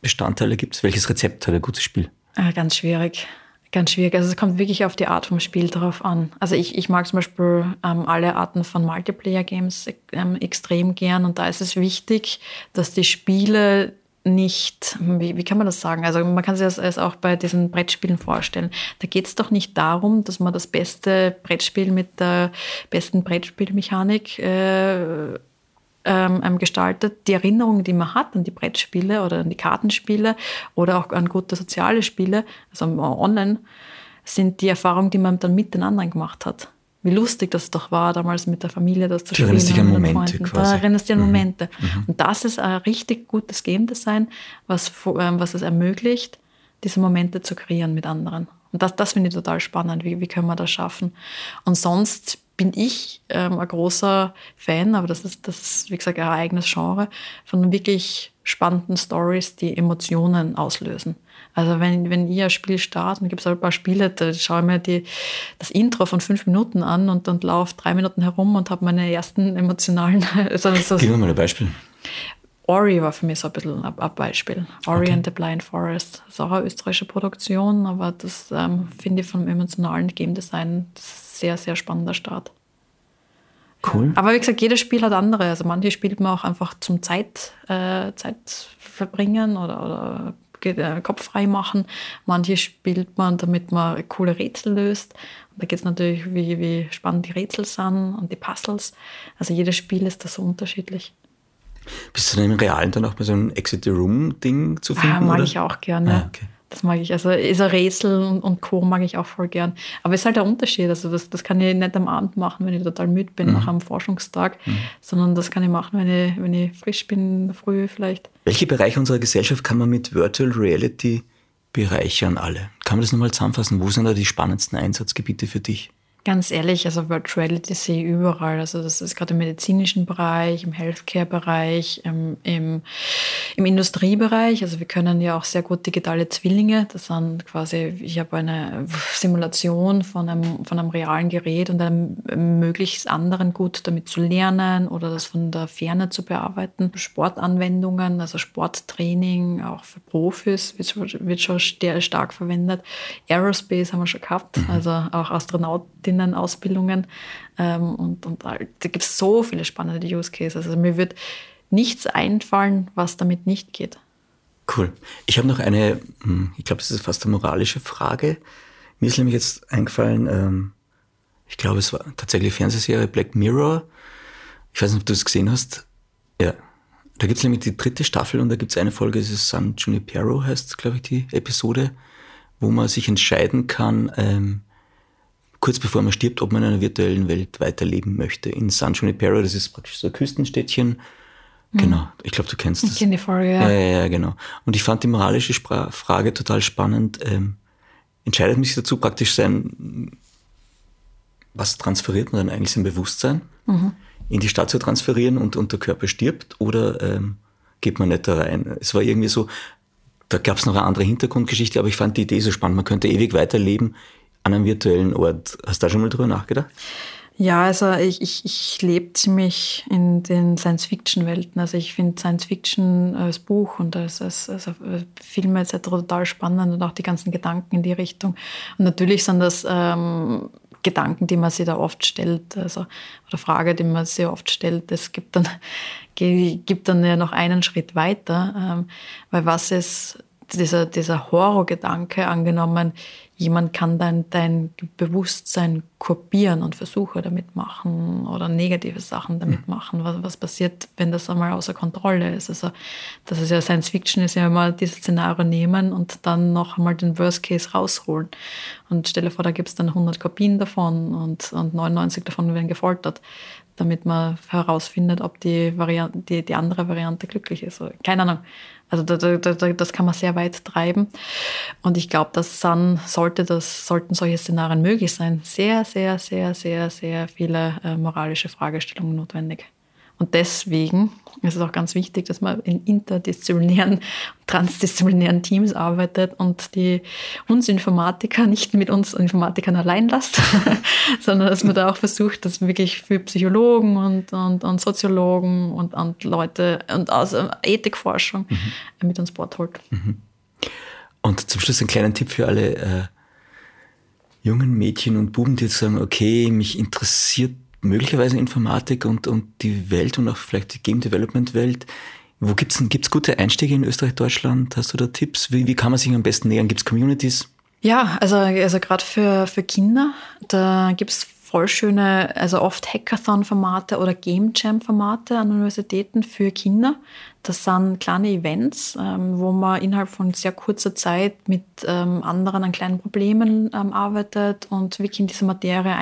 Bestandteile gibt es? Welches Rezept hat ein gutes Spiel? Äh, ganz schwierig. Ganz schwierig. Also es kommt wirklich auf die Art vom Spiel drauf an. Also ich, ich mag zum Beispiel ähm, alle Arten von Multiplayer-Games ähm, extrem gern und da ist es wichtig, dass die Spiele nicht, wie, wie kann man das sagen? Also man kann sich das als auch bei diesen Brettspielen vorstellen. Da geht es doch nicht darum, dass man das beste Brettspiel mit der besten Brettspielmechanik äh, ähm, ähm, gestaltet, die Erinnerungen, die man hat an die Brettspiele oder an die Kartenspiele oder auch an gute soziale Spiele, also online, sind die Erfahrungen, die man dann mit den anderen gemacht hat. Wie lustig das doch war, damals mit der Familie das zu spielen. Du erinnerst dich an Momente quasi. Da erinnerst du dich an. Momente. Mhm. Und das ist ein richtig gutes Game Design, was, ähm, was es ermöglicht, diese Momente zu kreieren mit anderen. Und das, das finde ich total spannend. Wie, wie können wir das schaffen? Und sonst bin ich ähm, ein großer Fan, aber das ist, das ist, wie gesagt, ein eigenes Genre, von wirklich spannenden Stories, die Emotionen auslösen. Also wenn, wenn ihr ein Spiel startet, dann gibt es ein paar Spiele, da schaue ich mir die, das Intro von fünf Minuten an und dann laufe drei Minuten herum und habe meine ersten emotionalen... Also, so, Gib mir mal ein Beispiel. Ori war für mich so ein bisschen ein, Beispiel. Ori okay. and the Blind Forest. Das ist auch eine österreichische Produktion, aber das ähm, finde ich vom emotionalen Game Design sehr, sehr spannender Start. Cool. Aber wie gesagt, jedes Spiel hat andere. Also manche spielt man auch einfach zum Zeit, äh, Zeit verbringen oder, oder äh, Kopf frei machen. Manche spielt man, damit man coole Rätsel löst. Und da geht es natürlich, wie, wie spannend die Rätsel sind und die Puzzles. Also jedes Spiel ist da so unterschiedlich. Bist du dann im Realen dann auch bei so einem Exit the Room-Ding zu finden? Ja, mag oder? ich auch gerne. Ah, okay. Das mag ich. Also ist ein Rätsel und, und Co. mag ich auch voll gern. Aber es ist halt der Unterschied. Also das, das kann ich nicht am Abend machen, wenn ich total müde bin nach einem Forschungstag, sondern das kann ich machen, wenn ich, wenn ich frisch bin, in der früh vielleicht. Welche Bereiche unserer Gesellschaft kann man mit Virtual Reality bereichern alle? Kann man das nochmal zusammenfassen? Wo sind da die spannendsten Einsatzgebiete für dich? Ganz ehrlich, also Virtuality sehe ich überall. Also das ist gerade im medizinischen Bereich, im Healthcare-Bereich, im, im, im Industriebereich. Also wir können ja auch sehr gut digitale Zwillinge. Das sind quasi, ich habe eine Simulation von einem, von einem realen Gerät und einem möglichst anderen gut damit zu lernen oder das von der Ferne zu bearbeiten. Sportanwendungen, also Sporttraining, auch für Profis wird, schon- wird schon sehr stark verwendet. Aerospace haben wir schon gehabt, also auch Astronautinnen-Ausbildungen. Ähm, und, und da gibt es so viele spannende Use Cases. Also mir wird nichts einfallen, was damit nicht geht. Cool. Ich habe noch eine, hm, ich glaube, das ist fast eine moralische Frage. Mir ist nämlich jetzt eingefallen, ähm, ich glaube, es war tatsächlich Fernsehserie Black Mirror. Ich weiß nicht, ob du es gesehen hast. Ja. Da gibt es nämlich die dritte Staffel und da gibt es eine Folge, das ist San Junipero, heißt, glaube ich, die Episode, wo man sich entscheiden kann, ähm, kurz bevor man stirbt, ob man in einer virtuellen Welt weiterleben möchte. In San Junipero, das ist praktisch so ein Küstenstädtchen. Genau, ich glaube, du kennst das. Ich kenne die Folge, Ja, ja. ja, ja, genau. Und ich fand die moralische Spra Frage total spannend. Ähm, entscheidet man sich dazu, praktisch sein, was transferiert man dann eigentlich sein Bewusstsein, in die Stadt zu transferieren und, und der Körper stirbt oder ähm, geht man nicht da rein? Es war irgendwie so, da gab es noch eine andere Hintergrundgeschichte, aber ich fand die Idee so spannend. Man könnte ewig weiterleben an einem virtuellen Ort. Hast du da schon mal drüber nachgedacht? Ja, also ich, ich, ich lebe ziemlich in den Science-Fiction-Welten. Also ich finde Science-Fiction als Buch und als, als, als Filme etc. total spannend und auch die ganzen Gedanken in die Richtung. Und natürlich sind das ähm, Gedanken, die man sich da oft stellt, also oder Frage, die man sich oft stellt. Es gibt dann, gibt dann ja noch einen Schritt weiter, ähm, weil was ist dieser, dieser Horrorgedanke angenommen, jemand kann dein, dein Bewusstsein kopieren und Versuche damit machen oder negative Sachen damit machen. Was, was passiert, wenn das einmal außer Kontrolle ist? Also, das ist ja Science Fiction, ist ja immer dieses Szenario nehmen und dann noch einmal den Worst Case rausholen. Und stell dir vor, da gibt es dann 100 Kopien davon und, und 99 davon werden gefoltert, damit man herausfindet, ob die, Variante, die, die andere Variante glücklich ist. Keine Ahnung. Also da, da, da, das kann man sehr weit treiben. Und ich glaube, dass dann sollte das, sollten solche Szenarien möglich sein, sehr, sehr, sehr, sehr, sehr viele äh, moralische Fragestellungen notwendig. Und deswegen ist es auch ganz wichtig, dass man in interdisziplinären, transdisziplinären Teams arbeitet und die uns Informatiker nicht mit uns Informatikern allein lässt, sondern dass man da auch versucht, dass wirklich für Psychologen und, und, und Soziologen und, und Leute und aus äh, Ethikforschung mhm. mit uns Bord holt. Mhm. Und zum Schluss einen kleinen Tipp für alle äh, jungen Mädchen und Buben, die jetzt sagen, okay, mich interessiert möglicherweise Informatik und, und die Welt und auch vielleicht die Game Development Welt. Wo gibt's gibt's gute Einstiege in Österreich, Deutschland? Hast du da Tipps? Wie, wie kann man sich am besten nähern? Gibt's Communities? Ja, also, also gerade für, für Kinder, da gibt's voll schöne, also oft Hackathon-Formate oder Game Jam-Formate an Universitäten für Kinder. Das sind kleine Events, ähm, wo man innerhalb von sehr kurzer Zeit mit ähm, anderen an kleinen Problemen ähm, arbeitet und wirklich in diese Materie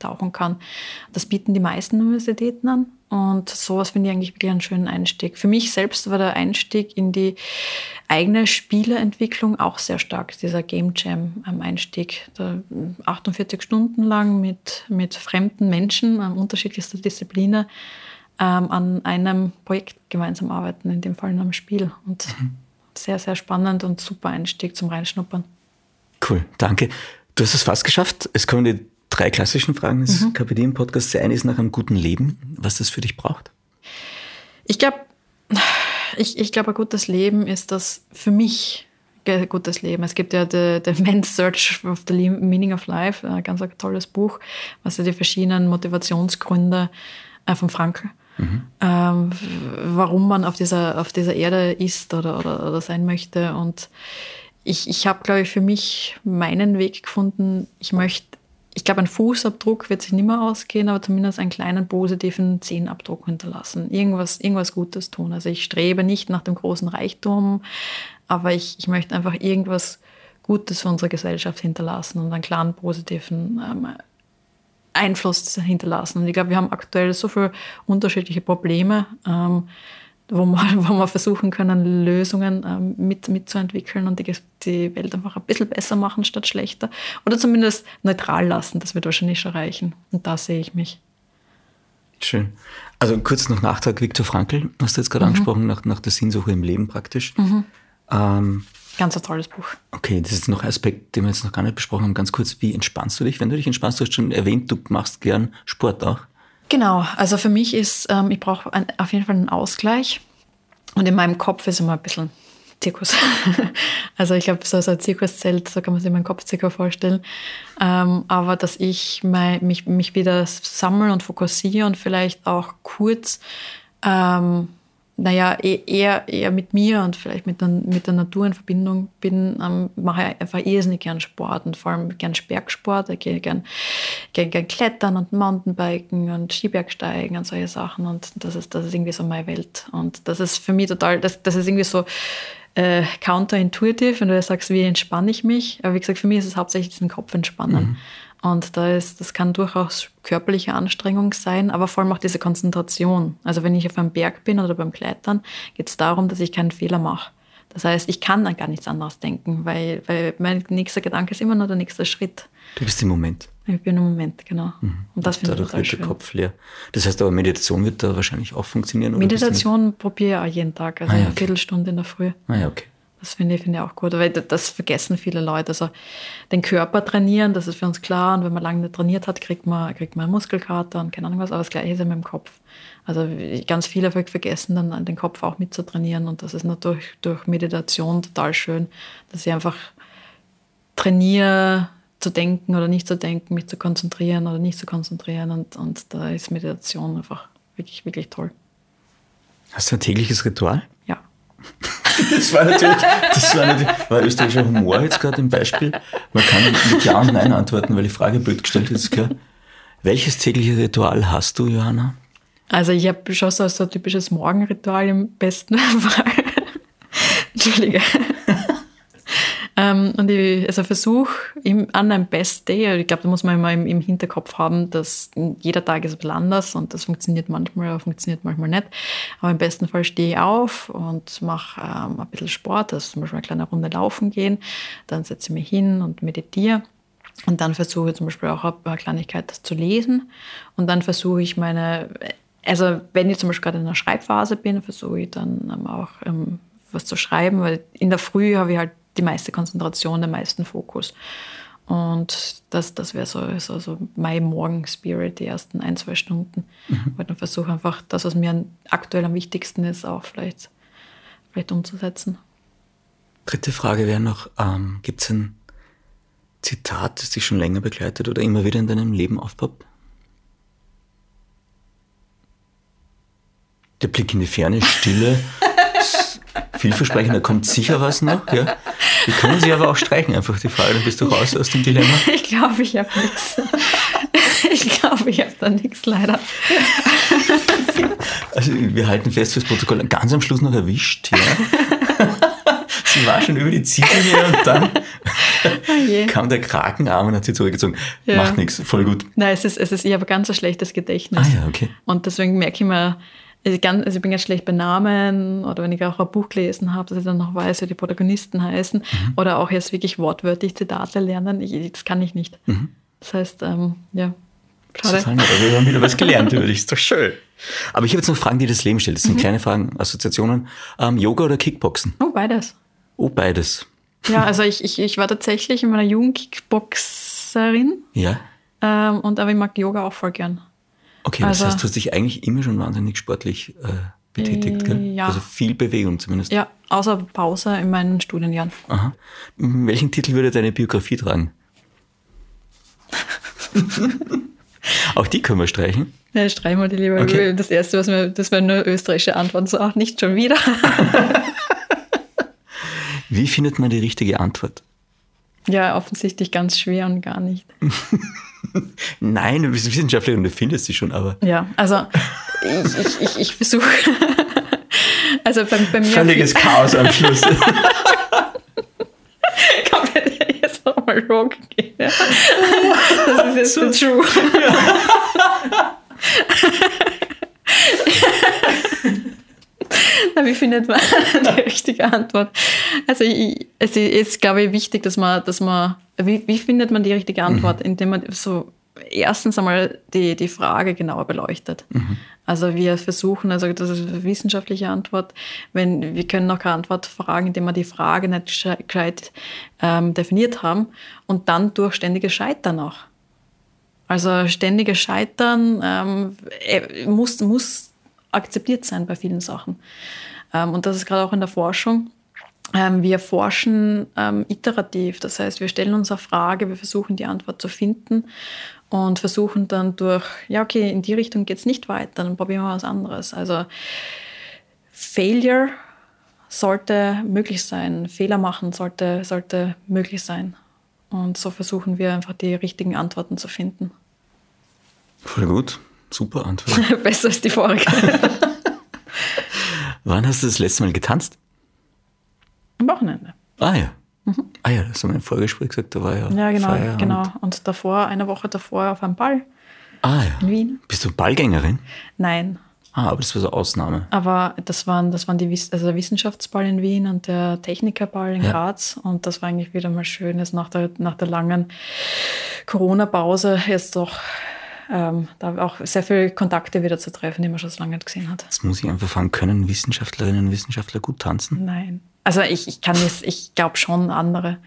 eintauchen kann. Das bieten die meisten Universitäten an. Und sowas finde ich eigentlich wirklich einen schönen Einstieg. Für mich selbst war der Einstieg in die eigene Spieleentwicklung auch sehr stark, dieser Game Jam Einstieg. Da 48 Stunden lang mit, mit fremden Menschen an unterschiedlichster Disziplinen ähm, an einem Projekt gemeinsam arbeiten, in dem Fall in einem Spiel. Und mhm. sehr, sehr spannend und super Einstieg zum Reinschnuppern. Cool, danke. Du hast es fast geschafft. Es kommen die drei klassischen Fragen des mhm. KPD-Podcasts. Der eine ist nach einem guten Leben, was das für dich braucht. Ich glaube, ich, ich glaube, ein gutes Leben ist das für mich ein gutes Leben. Es gibt ja The, the Man's Search of the Meaning of Life, ein ganz ein tolles Buch, was ja die verschiedenen Motivationsgründe von Frankl, mhm. ähm, warum man auf dieser, auf dieser Erde ist oder, oder, oder sein möchte. Und ich, ich habe, glaube ich, für mich meinen Weg gefunden. Ich möchte ich glaube, ein Fußabdruck wird sich nicht mehr ausgehen, aber zumindest einen kleinen positiven Zehenabdruck hinterlassen. Irgendwas, irgendwas Gutes tun. Also ich strebe nicht nach dem großen Reichtum, aber ich, ich möchte einfach irgendwas Gutes für unsere Gesellschaft hinterlassen und einen klaren positiven ähm, Einfluss hinterlassen. Und ich glaube, wir haben aktuell so viele unterschiedliche Probleme. Ähm, wo wir, wo wir versuchen können, Lösungen ähm, mit, mitzuentwickeln und die, die Welt einfach ein bisschen besser machen statt schlechter. Oder zumindest neutral lassen, das wird wahrscheinlich schon reichen. Und da sehe ich mich. Schön. Also kurz noch Nachtrag, Viktor Frankl, hast du jetzt gerade mhm. angesprochen, nach, nach der Sinnsuche im Leben praktisch. Mhm. Ähm, Ganz ein tolles Buch. Okay, das ist noch ein Aspekt, den wir jetzt noch gar nicht besprochen haben. Ganz kurz, wie entspannst du dich? Wenn du dich entspannst, du hast schon erwähnt, du machst gern Sport auch. Genau, also für mich ist, ähm, ich brauche auf jeden Fall einen Ausgleich. Und in meinem Kopf ist immer ein bisschen Zirkus. also ich glaube, so, so ein Zirkuszelt, so kann man sich meinen Kopf circa vorstellen. Ähm, aber dass ich mein, mich, mich wieder sammle und fokussiere und vielleicht auch kurz ähm, naja, e-, eher, eher mit mir und vielleicht mit der, mit der Natur in Verbindung bin, ähm, mache ich einfach irrsinnig gern Sport und vor allem gern Bergsport. Ich gehe gern, gern, gern klettern und Mountainbiken und Skibergsteigen und solche Sachen. Und das ist, das ist irgendwie so meine Welt. Und das ist für mich total, das, das ist irgendwie so äh, counterintuitiv, wenn du sagst, wie entspanne ich mich. Aber wie gesagt, für mich ist es hauptsächlich diesen Kopf entspannen. Mhm. Und da ist, das kann durchaus körperliche Anstrengung sein, aber vor allem auch diese Konzentration. Also wenn ich auf einem Berg bin oder beim Klettern, geht es darum, dass ich keinen Fehler mache. Das heißt, ich kann an gar nichts anderes denken, weil, weil mein nächster Gedanke ist immer nur der nächste Schritt. Du bist im Moment. Ich bin im Moment, genau. Mhm. Und das finde ich total wird schön. der Kopf leer. Das heißt aber, Meditation wird da wahrscheinlich auch funktionieren? Meditation probiere ich auch jeden Tag, also ah, ja, okay. eine Viertelstunde in der Früh. Ah ja, okay. Das finde ich, find ich auch gut, weil das vergessen viele Leute. Also den Körper trainieren, das ist für uns klar. Und wenn man lange nicht trainiert hat, kriegt man, kriegt man Muskelkater und keine Ahnung was. Aber das Gleiche ist ja mit dem Kopf. Also ganz viele vergessen dann den Kopf auch mitzutrainieren. Und das ist natürlich durch Meditation total schön, dass ich einfach trainiere, zu denken oder nicht zu denken, mich zu konzentrieren oder nicht zu konzentrieren. Und, und da ist Meditation einfach wirklich, wirklich toll. Hast du ein tägliches Ritual? Das war natürlich, das war natürlich, war österreichischer Humor jetzt gerade im Beispiel. Man kann mit Ja und Nein antworten, weil die Frage blöd gestellt ist. Klar. Welches tägliche Ritual hast du, Johanna? Also ich habe schon so ein typisches Morgenritual im besten Fall. Entschuldige. Ähm, und ich also versuche an einem Best Day, ich glaube, da muss man immer im, im, Hinterkopf haben, dass jeder Tag ist ein bisschen anders und das funktioniert manchmal, funktioniert manchmal nicht. Aber im besten Fall stehe ich auf und mache ähm, ein bisschen Sport, also zum Beispiel eine kleine Runde laufen gehen, dann setze ich mich hin und meditiere. Und dann versuche ich zum Beispiel auch eine Kleinigkeit zu lesen. Und dann versuche ich meine, also wenn ich zum Beispiel gerade in einer Schreibphase bin, versuche ich dann auch ähm, was zu schreiben, weil in der Früh habe ich halt die meiste Konzentration, den meisten Fokus. Und das, das wäre so, so, so mein Morgen-Spirit, die ersten ein, zwei Stunden. Mhm. Weil dann versuche einfach das, was mir aktuell am wichtigsten ist, auch vielleicht, vielleicht umzusetzen. Dritte Frage wäre noch, ähm, gibt es ein Zitat, das dich schon länger begleitet oder immer wieder in deinem Leben aufpoppt? Der Blick in die Ferne, Stille. vielversprechend, da kommt sicher was noch. Ja. Die können Sie aber auch streichen, einfach die Frage, dann bist du raus aus dem Dilemma. Ich glaube, ich habe nichts. Ich glaube, ich habe da nichts leider. Also wir halten fest fürs Protokoll, ganz am Schluss noch erwischt. Ja. Sie war schon über die Ziellinie und dann oh kam der Krakenarm und hat sie zurückgezogen. Ja. Macht nichts, voll gut. Nein, es ist, es ist, ich habe ganz ein schlechtes Gedächtnis. Ah ja, okay. Und deswegen merke ich mir, also, ganz, also ich bin ganz schlecht bei Namen oder wenn ich auch ein Buch gelesen habe, dass ich dann noch weiß, wie die Protagonisten heißen mhm. oder auch jetzt wirklich wortwörtlich Zitate lernen, ich, das kann ich nicht. Mhm. Das heißt, ähm, ja, schade. Sagen, wir haben wieder was gelernt über dich, ist doch schön. Aber ich habe jetzt noch Fragen, die das Leben stellt. Das sind mhm. kleine Fragen, Assoziationen. Ähm, Yoga oder Kickboxen? Oh, beides. Oh, beides. Ja, also ich, ich, ich war tatsächlich in meiner Jugend Kickboxerin. Ja. Ähm, und aber ich mag Yoga auch voll gern. Okay, also, das heißt, du hast dich eigentlich immer schon wahnsinnig sportlich äh, betätigt, gell? Ja. Also viel Bewegung zumindest. Ja, außer Pause in meinen Studienjahren. Aha. Welchen Titel würde deine Biografie tragen? auch die können wir streichen. Ja, streichen wir die lieber. Okay. Das erste, was mir, das wäre nur österreichische Antwort, so auch nicht schon wieder. Wie findet man die richtige Antwort? Ja, offensichtlich ganz schwer und gar nicht. Nein, du bist Wissenschaftlerin und du findest sie schon, aber. Ja, also ich, ich, ich, ich versuche. Also bei, bei mir. Völliges Chaos am Schluss. Kann man jetzt nochmal rock gehen. Ja? Das ist jetzt so. true. Na, wie findet man die richtige Antwort? Also ich, es ist, glaube ich, wichtig, dass man, dass man wie, wie findet man die richtige Antwort, mhm. indem man so erstens einmal die, die Frage genauer beleuchtet. Mhm. Also wir versuchen, also das ist eine wissenschaftliche Antwort, wenn wir können auch keine Antwort fragen, indem wir die Frage nicht gescheit ähm, definiert haben und dann durch ständiges Scheitern auch. Also ständiges Scheitern ähm, äh, muss, muss akzeptiert sein bei vielen Sachen. Ähm, und das ist gerade auch in der Forschung. Ähm, wir forschen ähm, iterativ, das heißt, wir stellen uns eine Frage, wir versuchen die Antwort zu finden und versuchen dann durch, ja, okay, in die Richtung geht es nicht weiter, dann probieren wir was anderes. Also Failure sollte möglich sein, Fehler machen sollte, sollte möglich sein. Und so versuchen wir einfach die richtigen Antworten zu finden. Voll gut. Super Antwort. Besser als die vorige. Wann hast du das letzte Mal getanzt? Am Wochenende. Ah ja. Mhm. Ah ja, das du mir im Vorgespräch gesagt, da war ja. Ja, genau, Feierabend. genau. Und davor, eine Woche davor auf einem Ball. Ah ja. In Wien. Bist du Ballgängerin? Nein. Ah, aber das war so eine Ausnahme. Aber das waren, das waren die, also der Wissenschaftsball in Wien und der Technikerball in ja. Graz. Und das war eigentlich wieder mal schön, jetzt nach der, nach der langen Corona-Pause jetzt doch ähm, da auch sehr viele Kontakte wieder zu treffen, die man schon so lange nicht gesehen hat. Das muss ich einfach fragen, können Wissenschaftlerinnen und Wissenschaftler gut tanzen? Nein. Also ich, ich kann es, ich glaube schon andere.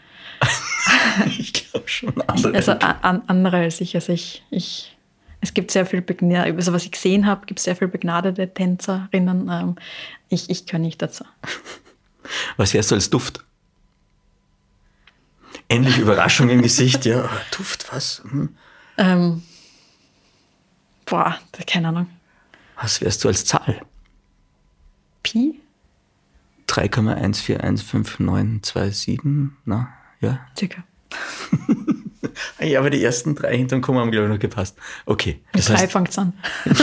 ich glaube schon andere. Also an, andere als ich. Also ich, ich es gibt sehr viel begnadete, also was ich gesehen habe, gibt es sehr viel begnadete Tänzerinnen. Ähm, ich, ich kann nicht dazu. Was wärst du als Duft? Endlich Überraschung im Gesicht, ja. Duft, was? Hm. Ähm, Boah, keine Ahnung. Was wärst du als Zahl? Pi? 3,14159727, na, ja? Circa. ja, aber die ersten drei hinterm Komma haben, glaube ich, noch gepasst. Okay. Das Mit drei fängt es an.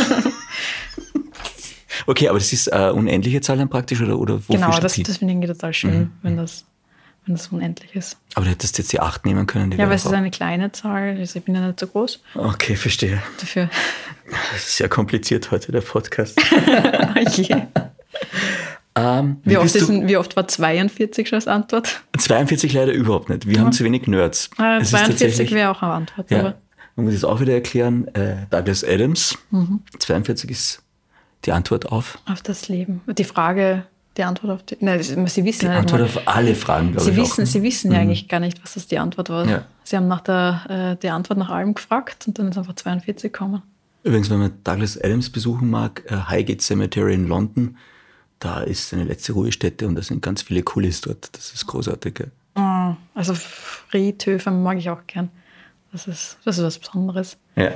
okay, aber das ist eine unendliche Zahl dann praktisch, oder, oder wofür Genau, das, das finde ich total schön, mhm. wenn das wenn das unendlich ist. Aber du hättest jetzt die 8 nehmen können. ja, aber es ist eine kleine Zahl, also ich bin ja nicht so groß. Okay, verstehe. Dafür. Das ist sehr kompliziert heute, der Podcast. yeah. ähm, wie, wie, oft ist, wie, oft war 42 schon als Antwort? 42 leider überhaupt nicht. Wir ja. haben zu wenig Nerds. Äh, 42 wäre auch eine Antwort. Ja, man muss es auch wieder erklären. Äh, Douglas Adams, mhm. 42 ist die Antwort auf. Auf das Leben. Die Frage, die Antwort auf die. Nein, Sie wissen die ja Antwort auf alle Fragen, glaube Sie ich. Wissen, auch. Sie wissen ja mhm. eigentlich gar nicht, was das die Antwort war. Ja. Sie haben nach der äh, die Antwort nach allem gefragt und dann ist einfach 42 gekommen. Übrigens, wenn man Douglas Adams besuchen mag, äh, Highgate Cemetery in London, da ist seine letzte Ruhestätte und da sind ganz viele Coolies dort. Das ist großartig. Ja. Oh, also Friedhöfe mag ich auch gern. Das ist, das ist was Besonderes. Ja.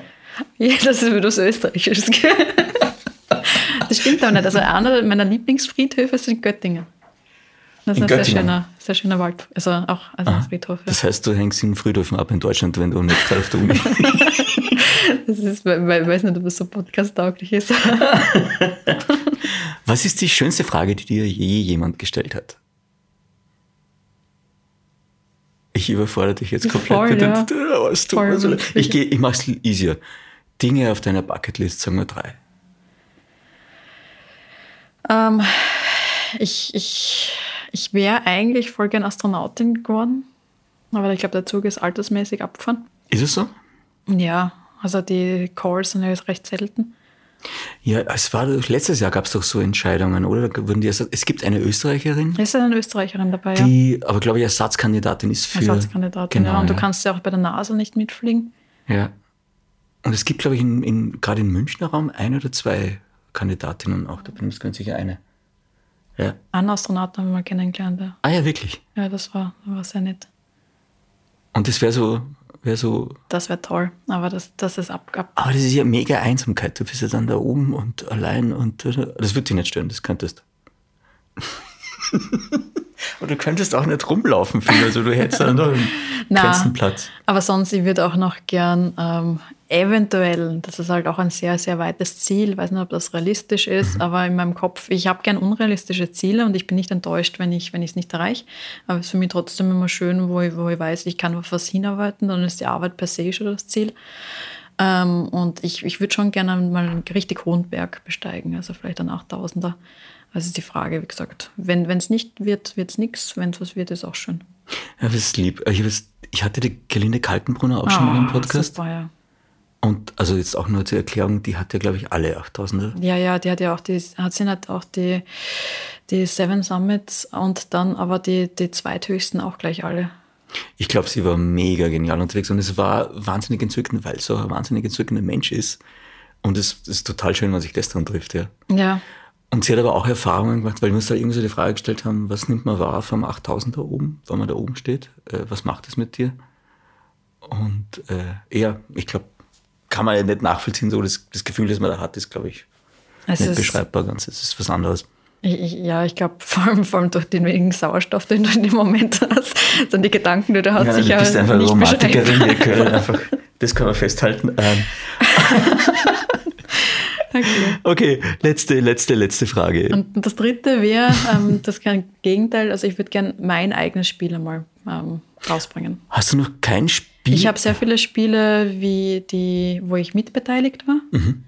ja das ist wieder so Österreichisches. Das stimmt aber nicht. Also einer meiner Lieblingsfriedhöfe sind Göttingen. Das ist ein sehr schöner, sehr schöner Wald, also auch als Friedhof. Ja. Das heißt, du hängst in Friedhöfen ab in Deutschland, wenn du nicht gerade auf der Uni Das ist, weil ich weiß nicht, ob es so podcast-tauglich ist. Was ist die schönste Frage, die dir je jemand gestellt hat? Ich überfordere dich jetzt komplett. Voll, ja. Voll, ich, ich mache es easier. Dinge auf deiner Bucketlist, sagen wir drei. Ähm, ich ich, ich wäre eigentlich voll gern Astronautin geworden, aber ich glaube, der Zug ist altersmäßig abgefahren. Ist es so? Ja, also die Calls sind ja recht selten. Ja, es war letztes Jahr gab es doch so Entscheidungen, oder? Wurden die, es gibt eine Österreicherin. Es ist eine Österreicherin dabei, die, ja. aber glaube ich, Ersatzkandidatin ist für. Ersatzkandidatin, genau, ja. Und du kannst ja auch bei der NASA nicht mitfliegen. Ja. Und es gibt, glaube ich, in, in, gerade im Münchner Raum ein oder zwei Kandidatinnen auch. Da bin ich ganz sicher eine. Ja. Einen Astronauten haben wir mal kennengelernt. Ja. Ah ja, wirklich? Ja, das war, war sehr nett. Und das wäre so, wäre so. Das wäre toll, aber das, das ist ab, ab. Aber das ist ja mega Einsamkeit. Du bist ja dann da oben und allein und das wird dich nicht stören, das könntest. und du könntest auch nicht rumlaufen viel. Also du hättest dann da begrenzten Platz. Aber sonst, ich würde auch noch gern ähm, eventuell, das ist halt auch ein sehr, sehr weites Ziel, ich weiß nicht, ob das realistisch ist, mhm. aber in meinem Kopf, ich habe gern unrealistische Ziele und ich bin nicht enttäuscht, wenn ich es nicht erreiche. Aber es ist für mich trotzdem immer schön, wo ich, wo ich weiß, ich kann auf was hinarbeiten, dann ist die Arbeit per se schon das Ziel. Ähm, und ich, ich würde schon gerne mal einen richtig hohen Berg besteigen, also vielleicht einen 8000er. Also ist die Frage, wie gesagt, wenn es nicht wird, wird es nichts. Wenn es was wird, ist auch schön. Ja, das ist lieb. Ich, ich hatte die Gelinde Kaltenbrunner auch schon mal im ah, Podcast. Super, ja. Und also jetzt auch nur zur Erklärung, die hat ja, glaube ich, alle 8000er. Ja, ja, die hat ja auch die, hat sie nicht auch die, die Seven Summits und dann aber die, die zweithöchsten auch gleich alle. Ich glaube, sie war mega genial unterwegs und es war wahnsinnig entzückend, weil so ein wahnsinnig entzückender Mensch ist. Und es ist total schön, wenn sich das dann trifft, ja. Ja. Und sie hat aber auch Erfahrungen gemacht, weil wir uns da irgendwie so die Frage gestellt haben, was nimmt man wahr vom 8000 da oben, wenn man da oben steht? Äh, was macht das mit dir? Und äh, ja, ich glaube, kann man ja nicht nachvollziehen, so das, das Gefühl, das man da hat, ist, glaube ich, es nicht beschreibbar ganz. Es ist was anderes. Ich, ja, ich glaube, vor allem, vor allem durch den wenigen Sauerstoff, den du in dem Moment hast, sind die Gedanken, die du hast, ja, du bist einfach nicht Romantikerin, wir können einfach, das können wir festhalten. Ähm. Okay. okay, letzte, letzte, letzte Frage. Und das dritte wäre, ähm, das Gegenteil, also ich würde gerne mein eigenes Spiel einmal ähm, rausbringen. Hast du noch kein Spiel? Ich habe sehr viele Spiele, wie die, wo ich mitbeteiligt war. Mhm.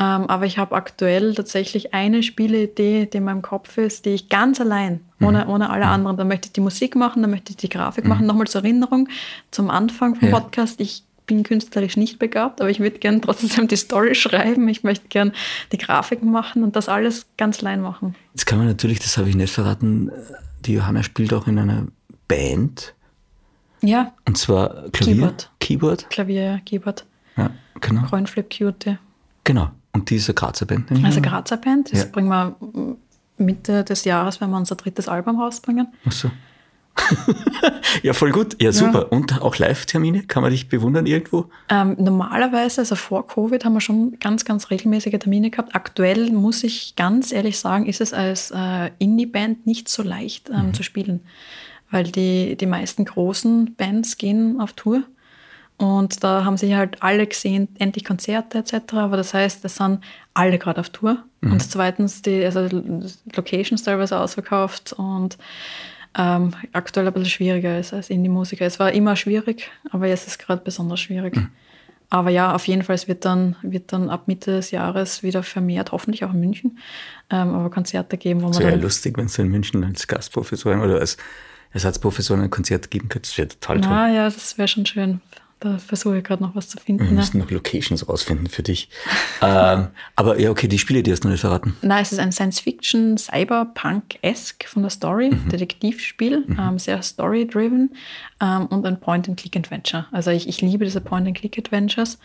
Ähm, aber ich habe aktuell tatsächlich eine Spieleidee, die in meinem Kopf ist, die ich ganz allein, mhm. ohne, ohne alle mhm. anderen, da möchte ich die Musik machen, da möchte ich die Grafik mhm. machen. Nochmal zur Erinnerung zum Anfang vom ja. Podcast. Ich bin künstlerisch nicht begabt, aber ich würde gerne trotzdem die Story schreiben. Ich möchte gerne die Grafiken machen und das alles ganz allein machen. Jetzt kann man natürlich, das habe ich nicht verraten, die Johanna spielt auch in einer Band. Ja. Und zwar Klavier. Keyboard. Keyboard. Klavier, ja, Keyboard. Ja, genau. Coinflip Cute. Genau. Und diese Grazer Band. Also Grazer Band. Das ja. bringen wir Mitte des Jahres, wenn wir unser drittes Album rausbringen. Ach so. ja, voll gut. Ja, super. Ja. Und auch Live-Termine? Kann man dich bewundern irgendwo? Ähm, normalerweise, also vor Covid, haben wir schon ganz, ganz regelmäßige Termine gehabt. Aktuell muss ich ganz ehrlich sagen, ist es als äh, Indie-Band nicht so leicht ähm, mhm. zu spielen, weil die, die meisten großen Bands gehen auf Tour. Und da haben sich halt alle gesehen, endlich Konzerte etc. Aber das heißt, es sind alle gerade auf Tour. Mhm. Und zweitens, die also Locations teilweise ausverkauft und ähm, aktuell ein bisschen schwieriger ist als Indie-Musiker. Es war immer schwierig, aber jetzt ist es gerade besonders schwierig. Mhm. Aber ja, auf jeden Fall, es wird dann, wird dann ab Mitte des Jahres wieder vermehrt, hoffentlich auch in München, ähm, aber Konzerte geben, wo man. Das wäre ja lustig, wenn es in München als Gastprofessorin oder als Ersatzprofessorin ein Konzert geben könnte. Das wäre total toll. Ah, ja, das wäre schon schön. Da versuche ich gerade noch was zu finden. Wir müssen ne? noch Locations rausfinden für dich. ähm, aber ja, okay, die Spiele, die hast du noch nicht verraten. Nein, es ist ein Science-Fiction, Cyberpunk-esque von der Story, mhm. Detektivspiel, mhm. ähm, sehr story-driven ähm, und ein Point-and-Click-Adventure. Also ich, ich liebe diese Point-and-Click-Adventures.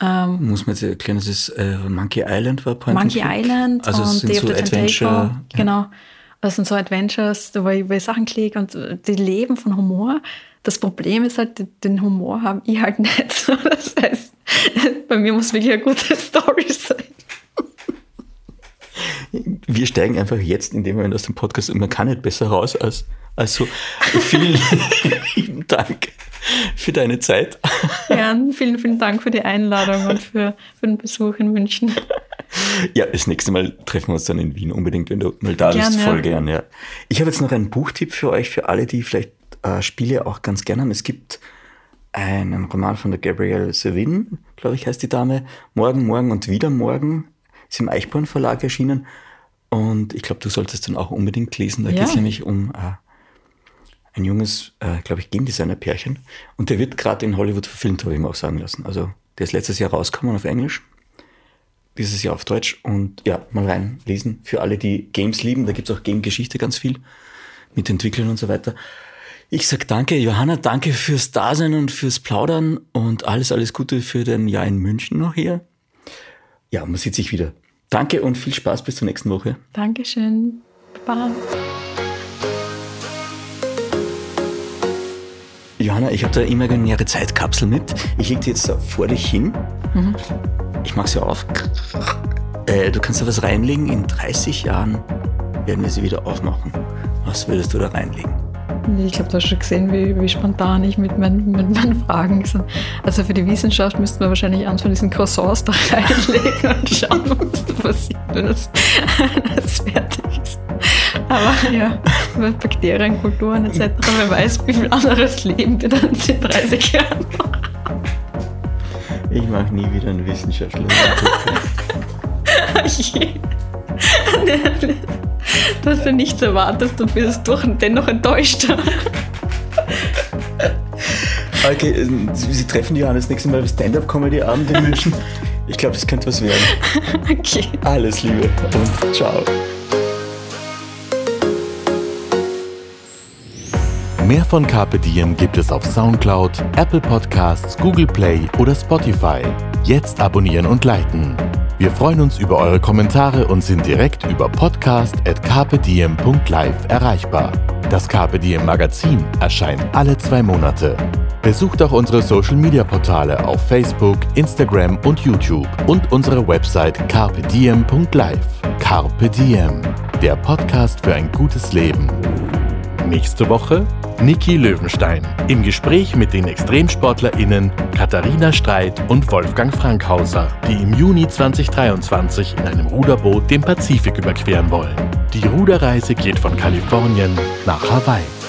Ähm, Muss man jetzt erklären, das ist äh, Monkey Island war Point Monkey Island also und Day so of the Adventure, ja. Genau. Das sind so Adventures, wo ich, wo ich Sachen klicke und die leben von Humor. Das Problem ist halt, den Humor haben ich halt nicht. Das heißt, bei mir muss wirklich eine gute Story sein. Wir steigen einfach jetzt in dem Moment aus dem Podcast und man kann nicht besser raus als, als so. Vielen lieben Dank für deine Zeit. Ja, vielen, vielen Dank für die Einladung und für, für den Besuch in München. Ja, das nächste Mal treffen wir uns dann in Wien unbedingt, wenn du mal da bist. Voll gern, ja. Ich habe jetzt noch einen Buchtipp für euch, für alle, die vielleicht äh, Spiele auch ganz gerne haben. Es gibt einen Roman von der Gabrielle Sevin, glaube ich, heißt die Dame. Morgen, morgen und wieder morgen. Ist im Eichborn Verlag erschienen. Und ich glaube, du solltest dann auch unbedingt lesen. Da ja. geht es nämlich um äh, ein junges, äh, glaube ich, Game Designer Pärchen. Und der wird gerade in Hollywood verfilmt, habe ich mir auch sagen lassen. Also der ist letztes Jahr rausgekommen auf Englisch. Dieses Jahr auf Deutsch. Und ja, mal reinlesen. Für alle, die Games lieben. Da gibt es auch Game-Geschichte ganz viel. Mit Entwicklern und so weiter. Ich sag danke, Johanna, danke fürs Dasein und fürs Plaudern und alles, alles Gute für den Jahr in München noch hier. Ja, man sieht sich wieder. Danke und viel Spaß bis zur nächsten Woche. Dankeschön. Baba. Johanna, ich habe da imaginäre Zeitkapsel mit. Ich lege die jetzt vor dich hin. Mhm. Ich mache sie auf. Äh, du kannst da was reinlegen. In 30 Jahren werden wir sie wieder aufmachen. Was würdest du da reinlegen? Ich glaube, du hast schon gesehen, wie, wie spontan ich mit meinen, mit meinen Fragen bin. Also für die Wissenschaft müssten wir wahrscheinlich eins von diesen Croissants da reinlegen und schauen, was da passiert, wenn das, das fertig ist. Aber ja, über Bakterien, Kulturen etc. Wer weiß, wie viel anderes Leben wir dann in 30 Jahren Ich mache nie wieder einen Wissenschaftler. Du hast ja nichts erwartet und wirst durch dennoch enttäuscht. Okay, äh, Sie treffen Johannes nächstes Mal Stand-Up-Comedy-Abend in München. Ich glaube, das könnte was werden. Okay. Alles Liebe und ciao. Mehr von Carpe Diem gibt es auf Soundcloud, Apple Podcasts, Google Play oder Spotify. Jetzt abonnieren und liken. Wir freuen uns über eure Kommentare und sind direkt über podcast.carpediem.live erreichbar. Das Diem Magazin erscheint alle zwei Monate. Besucht auch unsere Social Media Portale auf Facebook, Instagram und YouTube und unsere Website carpediem.live. Carpe Diem, der Podcast für ein gutes Leben. Nächste Woche Niki Löwenstein im Gespräch mit den ExtremsportlerInnen Katharina Streit und Wolfgang Frankhauser, die im Juni 2023 in einem Ruderboot den Pazifik überqueren wollen. Die Ruderreise geht von Kalifornien nach Hawaii.